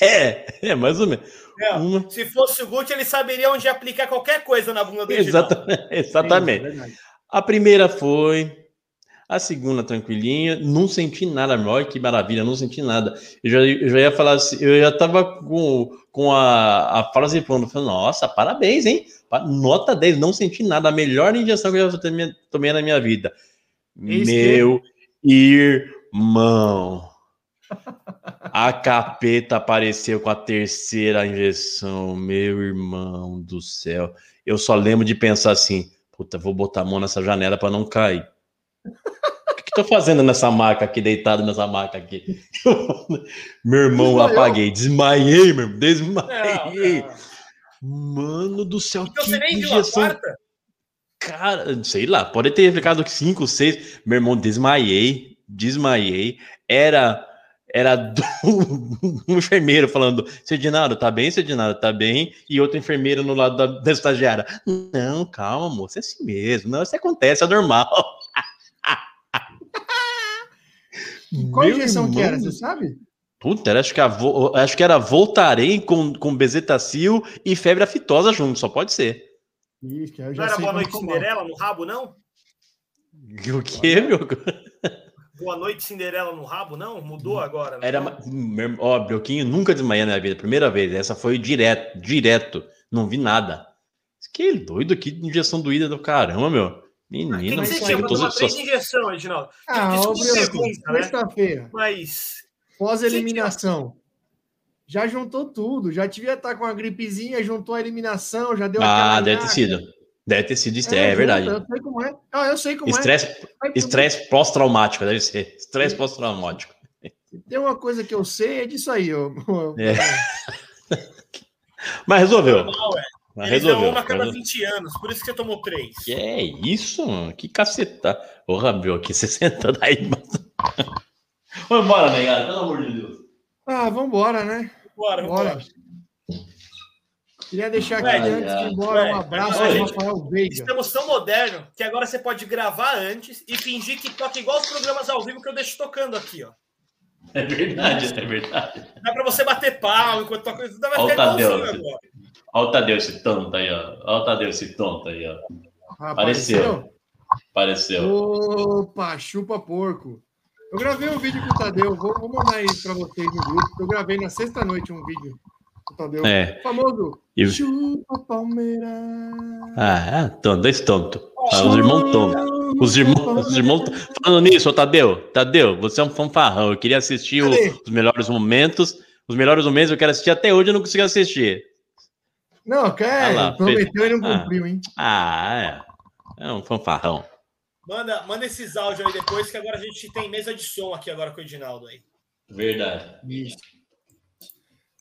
É, é, mais ou menos. É, Uma- Se fosse o Gucci, ele saberia onde aplicar qualquer coisa na bunda dele. Exatamente. exatamente. É verdade. A primeira foi. A segunda, tranquilinha. Não senti nada. Olha que maravilha, não senti nada. Eu já, eu já ia falar assim. Eu já tava com, com a, a frase pronta. Falei, nossa, parabéns, hein? Nota 10, não senti nada. A melhor injeção que eu já tomei, na minha vida. Que- Meu irmão. A capeta apareceu com a terceira injeção. Meu irmão do céu. Eu só lembro de pensar assim: puta, vou botar a mão nessa janela para não cair. O que, que tô fazendo nessa maca aqui, deitado nessa maca aqui? meu irmão, Desmaiou? apaguei. Desmaiei, meu irmão. Não, Desmaiei. não. Mano do céu, Então que você nem viu a injeção quarta? Cara, sei lá, pode ter ficado 5, 6. Meu irmão, desmaiei, desmaiei. Era era do, um enfermeiro falando: Sedinaro, tá bem, Sedinaro, tá bem? E outro enfermeiro no lado da, da estagiária: Não, calma, moça, é assim mesmo. Não, isso acontece, é normal. Qual Meu injeção que era, irmão. você sabe? Puta, era, acho, que a vo- acho que era Voltarei com, com bezetacil e febre aftosa junto, só pode ser. Eu Não era sei Boa Noite. Cinderela no rabo, não? O que, meu? Boa Noite Cinderela no rabo, não? Mudou agora. né? Era, ó, Brioquinho nunca desmaiei na minha vida, primeira vez. Essa foi direto, direto. Não vi nada. Que doido, que injeção doída do caramba, meu. Que, Menino, que mas você tomar só- três injeções? Ah, a pergunta, né? sexta-feira, Mas pós-eliminação. Já juntou tudo, já devia estar com a gripezinha, juntou a eliminação, já deu Ah, aquela deve ter sido. Deve ter sido estresse, é, junta, verdade. Eu sei como é. Ah, eu sei como Estresse, é. Estresse pós-traumático, deve ser. Estresse pós-traumático. Tem uma coisa que eu sei, é disso aí. ô- ô- É. Mas resolveu. normal, é. Mas Eles resolveu. uma a cada resolveu. 20 anos, por isso que você tomou três. Que é isso, mano? Que caceta. Porra, meu, que 60 daí. mano. Vamos embora, negado, pelo amor de Deus. Ah, vambora, né? Bora, Bora. vambora. Queria deixar aqui, Ué, antes de ir embora, ué, um abraço ao gente, Rafael Veiga. Estamos tão modernos que agora você pode gravar antes e fingir que toca igual os programas ao vivo que eu deixo tocando aqui, ó. É verdade, é verdade. Dá pra você bater pau enquanto toca. Vai Ó o ficar Tadeu. igualzinho agora. Olha o Tadeu, esse tonto aí, ó. Olha o Tadeu, esse tonto aí, ó. Apareceu. Apareceu. Opa, chupa porco. Eu gravei um vídeo com o Tadeu, vou, vou mandar aí pra vocês no grupo. Eu gravei na sexta-noite um vídeo Tadeu. É. O famoso E- chupa Palmeiras. Ah, tonto, dois tontos. Ah, os irmãos tontos. Os irmãos, os irmãos. Falando nisso, Tadeu, Tadeu, você é um fanfarrão. Eu queria assistir o- os melhores momentos. Os melhores momentos eu quero assistir até hoje, eu não consegui assistir. Não, Ah quer, lá, prometeu e não Ah. cumpriu, hein? Ah, é. É um fanfarrão. Manda, manda esses áudios aí depois, que agora a gente tem mesa de som aqui agora com o Edinaldo aí. Verdade. Isso.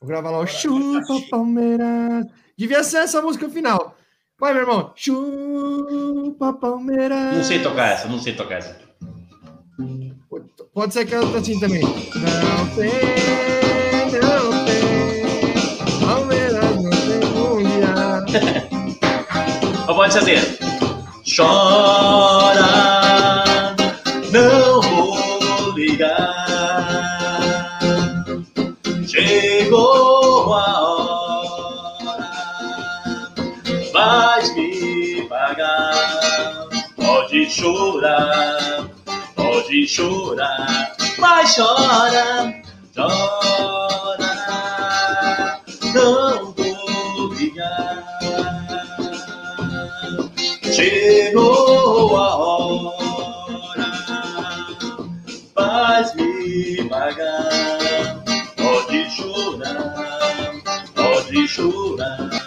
Vou gravar lá o Chupa. Palmeiras. Devia ser essa música final. Vai, meu irmão. Chupa Palmeiras. Não sei tocar essa, não sei tocar essa. Pode ser que ela assim também. Não tem, não tem. Palmeiras não tem mundial. Ou pode ser assim. Chora, chorar, pode chorar, mas chora, chora, não vou ligar. Chegou a hora, faz me pagar. Pode chorar, pode chorar.